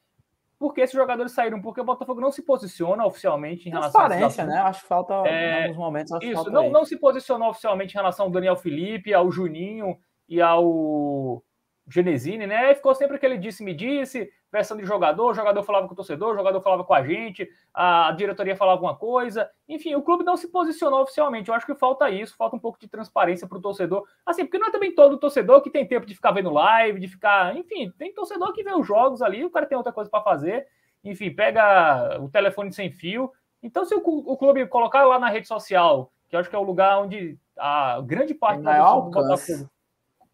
por que esses jogadores saíram, porque o Botafogo não se posiciona oficialmente em relação Transparência, né? Acho que falta é, em alguns momentos. isso, não, não se posicionou oficialmente em relação ao Daniel Felipe, ao Juninho e ao Genesini, né? E ficou sempre aquele disse-me disse, versão de jogador, o jogador falava com o torcedor, o jogador falava com a gente, a diretoria falava alguma coisa. Enfim, o clube não se posicionou oficialmente. Eu acho que falta isso, falta um pouco de transparência para o torcedor. Assim, porque não é também todo torcedor que tem tempo de ficar vendo live, de ficar. Enfim, tem torcedor que vê os jogos ali, o cara tem outra coisa para fazer. Enfim, pega o telefone sem fio. Então, se o, o clube colocar lá na rede social, que eu acho que é o lugar onde a grande parte da do Botafogo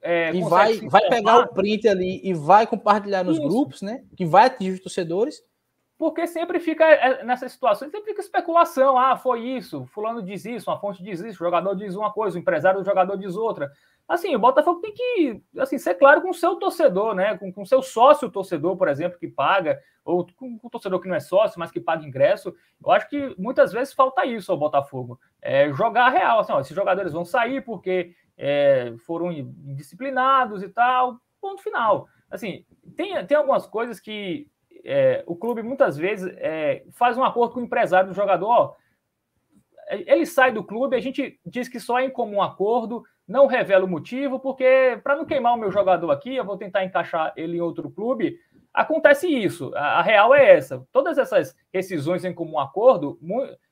é, e vai, vai pegar o print ali e vai compartilhar nos Isso. grupos, né? Que vai atingir os torcedores. Porque sempre fica é, nessas situações, sempre fica especulação. Ah, foi isso, fulano diz isso, uma fonte diz isso, o jogador diz uma coisa, o empresário do jogador diz outra. Assim, o Botafogo tem que assim, ser claro com o seu torcedor, né? Com o seu sócio torcedor, por exemplo, que paga, ou com o torcedor que não é sócio, mas que paga ingresso. Eu acho que muitas vezes falta isso ao Botafogo. É jogar a real. Assim, ó, esses jogadores vão sair porque é, foram indisciplinados e tal, ponto final. Assim, tem, tem algumas coisas que é, o clube muitas vezes é, faz um acordo com o empresário do jogador, ele sai do clube, a gente diz que só é em comum acordo, não revela o motivo, porque para não queimar o meu jogador aqui, eu vou tentar encaixar ele em outro clube. Acontece isso, a, a real é essa. Todas essas decisões em comum acordo,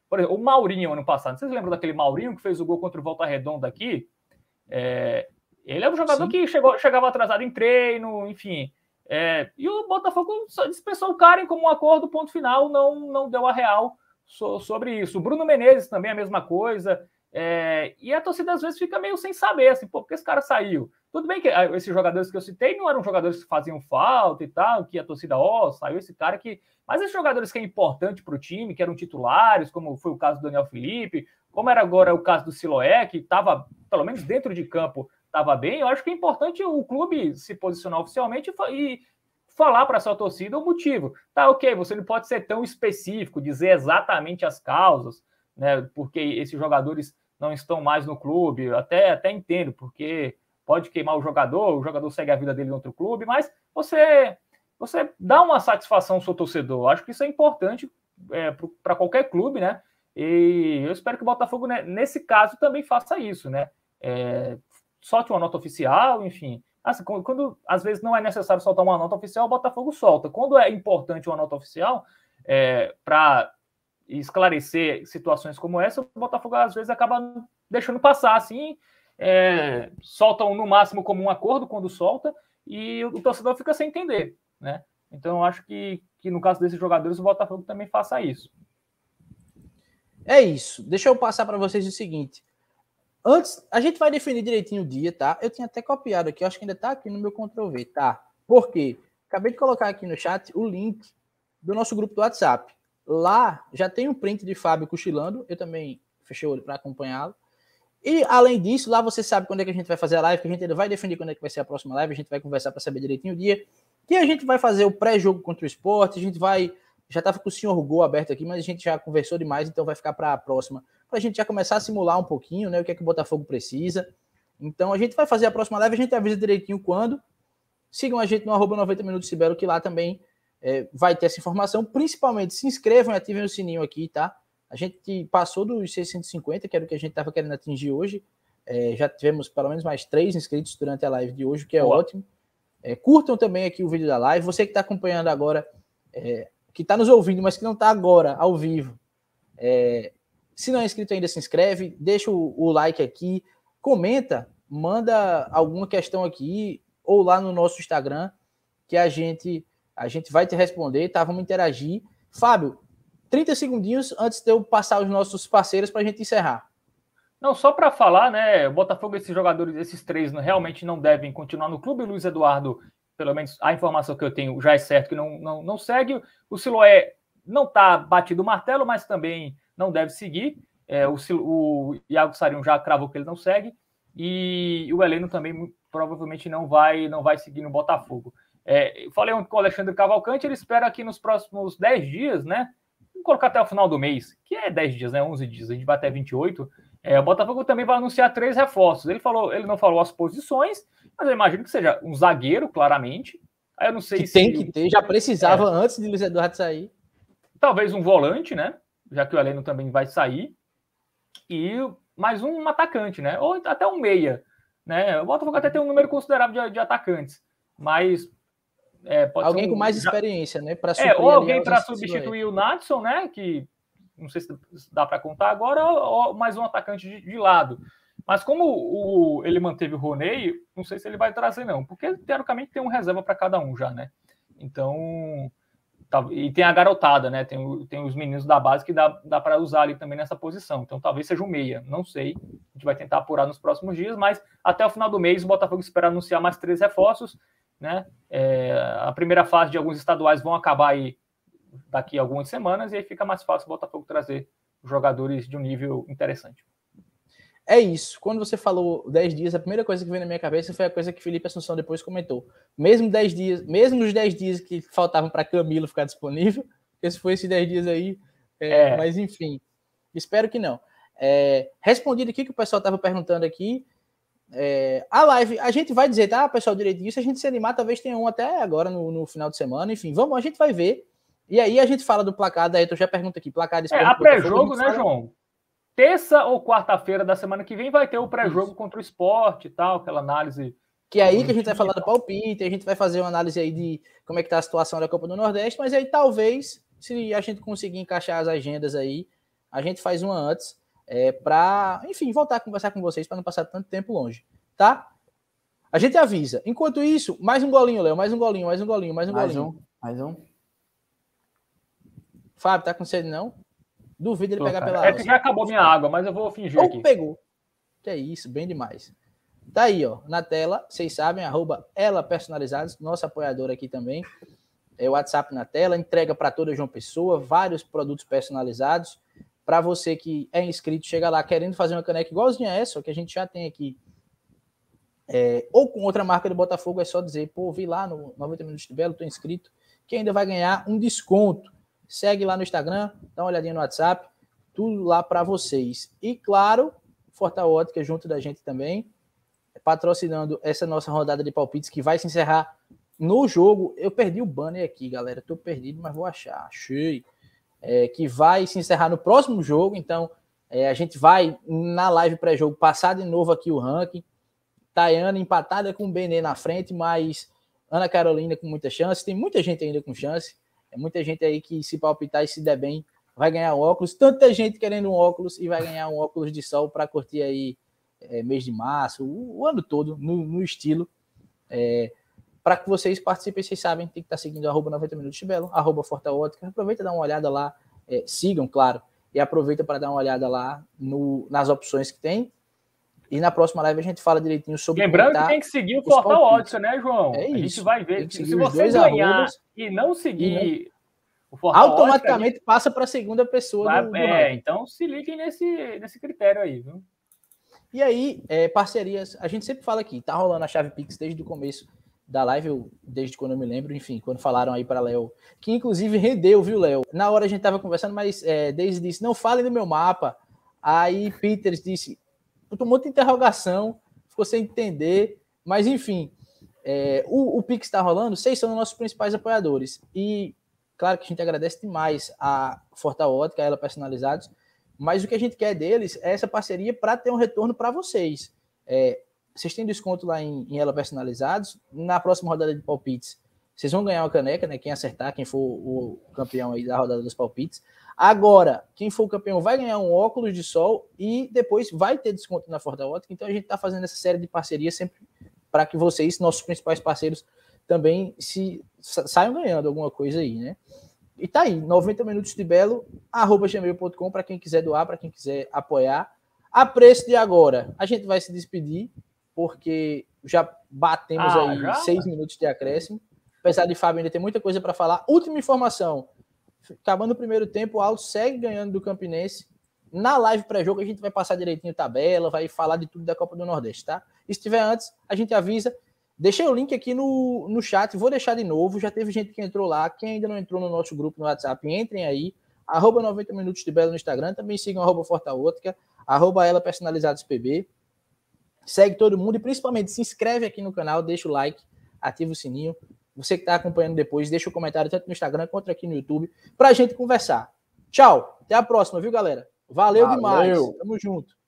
por exemplo, o Maurinho ano passado, vocês lembram daquele Maurinho que fez o gol contra o Volta Redonda aqui? É, ele é um jogador Sim. que chegou, chegava atrasado em treino, enfim. É, e o Botafogo dispensou o Karen como um acordo, ponto final, não, não deu a real so, sobre isso. O Bruno Menezes também a mesma coisa. É, e a torcida às vezes fica meio sem saber, assim, pô, porque esse cara saiu? Tudo bem que ah, esses jogadores que eu citei não eram jogadores que faziam falta e tal, que a torcida, ó, oh, saiu esse cara que. Mas esses jogadores que é importante para o time, que eram titulares, como foi o caso do Daniel Felipe, como era agora o caso do Siloé, que estava, pelo menos dentro de campo, estava bem, eu acho que é importante o clube se posicionar oficialmente e falar para sua torcida o motivo. Tá, ok, você não pode ser tão específico, dizer exatamente as causas, né? Porque esses jogadores não estão mais no clube, até, até entendo, porque pode queimar o jogador, o jogador segue a vida dele em outro clube, mas você você dá uma satisfação ao seu torcedor. Acho que isso é importante é, para qualquer clube, né? E eu espero que o Botafogo, né, nesse caso, também faça isso, né? É, solte uma nota oficial, enfim. Assim, quando, quando, às vezes não é necessário soltar uma nota oficial, o Botafogo solta. Quando é importante uma nota oficial, é, para esclarecer situações como essa, o Botafogo às vezes acaba deixando passar assim, é, soltam no máximo como um acordo quando solta, e o torcedor fica sem entender, né? Então acho que, que no caso desses jogadores, o Botafogo também faça isso. É isso. Deixa eu passar para vocês o seguinte. Antes, a gente vai definir direitinho o dia, tá? Eu tinha até copiado aqui, acho que ainda tá aqui no meu Ctrl V, tá? Por quê? Acabei de colocar aqui no chat o link do nosso grupo do WhatsApp. Lá já tem um print de Fábio cochilando, eu também fechei o olho para acompanhá-lo. E além disso, lá você sabe quando é que a gente vai fazer a live, que a gente ainda vai definir quando é que vai ser a próxima live, a gente vai conversar para saber direitinho o dia. Que a gente vai fazer o pré-jogo contra o esporte, a gente vai. Já estava com o senhor Gol aberto aqui, mas a gente já conversou demais, então vai ficar para a próxima para a gente já começar a simular um pouquinho, né? O que é que o Botafogo precisa. Então a gente vai fazer a próxima live, a gente avisa direitinho quando. Sigam a gente no arroba 90 minutos Sibelo, que lá também é, vai ter essa informação. Principalmente se inscrevam e ativem o sininho aqui, tá? A gente passou dos 650, que era o que a gente estava querendo atingir hoje. É, já tivemos pelo menos mais três inscritos durante a live de hoje, o que é Boa. ótimo. É, curtam também aqui o vídeo da live. Você que está acompanhando agora, é, que está nos ouvindo, mas que não está agora ao vivo, é, se não é inscrito ainda, se inscreve, deixa o, o like aqui, comenta, manda alguma questão aqui ou lá no nosso Instagram que a gente a gente vai te responder, tá? Vamos interagir. Fábio, 30 segundinhos antes de eu passar os nossos parceiros para a gente encerrar. Não, só para falar, né? O Botafogo, esses jogadores, esses três, realmente não devem continuar no clube. Luiz Eduardo, pelo menos a informação que eu tenho, já é certo que não, não, não segue. O Siloé não está batido o martelo, mas também não deve seguir. É, o, o Iago Sarinho já cravou que ele não segue. E o Heleno também provavelmente não vai não vai seguir no Botafogo. É, falei com o Alexandre Cavalcante, ele espera que nos próximos 10 dias, né? Vamos colocar até o final do mês, que é 10 dias, né? 11 dias, a gente vai até 28. É, o Botafogo também vai anunciar três reforços. Ele falou, ele não falou as posições, mas eu imagino que seja um zagueiro, claramente. Aí eu não sei que se. Tem que ter, já precisava é, antes de Luiz Eduardo sair. Talvez um volante, né? já que o Heleno também vai sair, e mais um atacante, né? Ou até um meia, né? O Botafogo até tem um número considerável de, de atacantes, mas é, alguém um, com mais experiência, né? Para é, ou alguém para substituir o Natson, né? Que não sei se dá para contar agora, ou, ou, mais um atacante de, de, lado. Mas como o, ele manteve o Roney, não sei se ele vai trazer, não, porque teoricamente tem um reserva para cada um já, né? Então e tem a garotada, né? Tem, tem os meninos da base que dá, dá para usar ali também nessa posição. Então talvez seja o meia, não sei. A gente vai tentar apurar nos próximos dias, mas até o final do mês o Botafogo espera anunciar mais três reforços. Né? É, a primeira fase de alguns estaduais vão acabar aí daqui a algumas semanas e aí fica mais fácil o Botafogo trazer jogadores de um nível interessante. É isso. Quando você falou 10 dias, a primeira coisa que veio na minha cabeça foi a coisa que Felipe Assunção depois comentou. Mesmo 10 dias, mesmo os 10 dias que faltavam para Camilo ficar disponível, esse foi esses 10 dias aí, é, é. mas enfim, espero que não. É, respondido aqui que o pessoal estava perguntando aqui, é, a live, a gente vai dizer, tá, pessoal, direitinho, se a gente se animar, talvez tenha um até agora no, no, final de semana, enfim, vamos, a gente vai ver. E aí a gente fala do placar, daí eu já pergunta aqui, placar de É, a pré-jogo, né, João? Terça ou quarta-feira da semana que vem vai ter o pré-jogo contra o esporte e tal, aquela análise. Que é aí que a gente vai falar do palpite, a gente vai fazer uma análise aí de como é que tá a situação da Copa do Nordeste, mas aí talvez, se a gente conseguir encaixar as agendas aí, a gente faz uma antes, é, para, enfim, voltar a conversar com vocês para não passar tanto tempo longe, tá? A gente avisa. Enquanto isso, mais um golinho, Léo, mais um golinho, mais um golinho, mais um mais golinho. Um, mais um. Fábio, tá com sede não? Duvido ele Tô, pegar cara. pela É que já acabou minha água, mas eu vou fingir Ou aqui. pegou. Que é isso, bem demais. Tá aí, ó, na tela, vocês sabem, arroba ela personalizados, nosso apoiador aqui também. É o WhatsApp na tela, entrega para toda João Pessoa, vários produtos personalizados. Para você que é inscrito, chega lá querendo fazer uma caneca igualzinha a essa, que a gente já tem aqui, é, ou com outra marca do Botafogo, é só dizer, pô, vi lá no 90 Minutos de Belo, tô inscrito, que ainda vai ganhar um desconto. Segue lá no Instagram, dá uma olhadinha no WhatsApp, tudo lá para vocês. E claro, Forta Ótica junto da gente também. patrocinando essa nossa rodada de palpites que vai se encerrar no jogo. Eu perdi o banner aqui, galera. Tô perdido, mas vou achar. Achei. É, que vai se encerrar no próximo jogo. Então, é, a gente vai na live pré-jogo passar de novo aqui o ranking. Tayana empatada com o Benê na frente, mas Ana Carolina com muita chance. Tem muita gente ainda com chance. É muita gente aí que se palpitar e se der bem vai ganhar um óculos. Tanta gente querendo um óculos e vai ganhar um óculos de sol para curtir aí é, mês de março, o, o ano todo, no, no estilo. É, para que vocês participem, vocês sabem, tem que estar tá seguindo arroba 90 minutos de Belo, arroba Forta Ótica. Aproveita e dá uma olhada lá, é, sigam, claro, e aproveita para dar uma olhada lá no, nas opções que tem. E na próxima live a gente fala direitinho sobre. Lembrando que tem que seguir o Portal Ótica, né, João? É isso. A gente vai ver. Se você ganhar arrobas, e não seguir e o Portal automaticamente passa para a segunda pessoa. Vai, do, do é, então se liguem nesse, nesse critério aí, viu? E aí, é, parcerias, a gente sempre fala aqui, tá rolando a chave Pix desde o começo da live, eu, desde quando eu me lembro, enfim, quando falaram aí para Léo, que inclusive rendeu, viu, Léo? Na hora a gente tava conversando, mas é, Daisy disse: não fale do meu mapa. Aí Peters disse: botou muita interrogação, ficou sem entender, mas enfim, é, o, o Pix está rolando, vocês são nossos principais apoiadores. E claro que a gente agradece demais a Forta Ótica, a ela personalizados, mas o que a gente quer deles é essa parceria para ter um retorno para vocês. É, vocês têm desconto lá em, em ela personalizados. Na próxima rodada de palpites, vocês vão ganhar uma caneca, né? Quem acertar, quem for o campeão aí da rodada dos palpites. Agora, quem for o campeão vai ganhar um óculos de sol e depois vai ter desconto na Forta Ótica. Então a gente está fazendo essa série de parcerias sempre para que vocês, nossos principais parceiros, também se saiam ganhando alguma coisa aí, né? E tá aí, 90 minutos de belo, arroba gmail.com para quem quiser doar, para quem quiser apoiar. A preço de agora, a gente vai se despedir, porque já batemos ah, aí já? seis minutos de acréscimo. Apesar de Fábio ainda ter muita coisa para falar. Última informação: acabando o primeiro tempo, o Alto segue ganhando do Campinense. Na live pré-jogo, a gente vai passar direitinho tabela, vai falar de tudo da Copa do Nordeste, tá? E se tiver antes, a gente avisa. Deixei o link aqui no, no chat, vou deixar de novo. Já teve gente que entrou lá. Quem ainda não entrou no nosso grupo no WhatsApp, entrem aí. Arroba 90 Minutos de Belo no Instagram. Também sigam arroba Forta Ótica, arroba ela personalizados PB. Segue todo mundo e principalmente se inscreve aqui no canal, deixa o like, ativa o sininho. Você que está acompanhando depois, deixa o comentário tanto no Instagram quanto aqui no YouTube para a gente conversar. Tchau, até a próxima, viu, galera? Valeu, Valeu. demais. Tamo junto.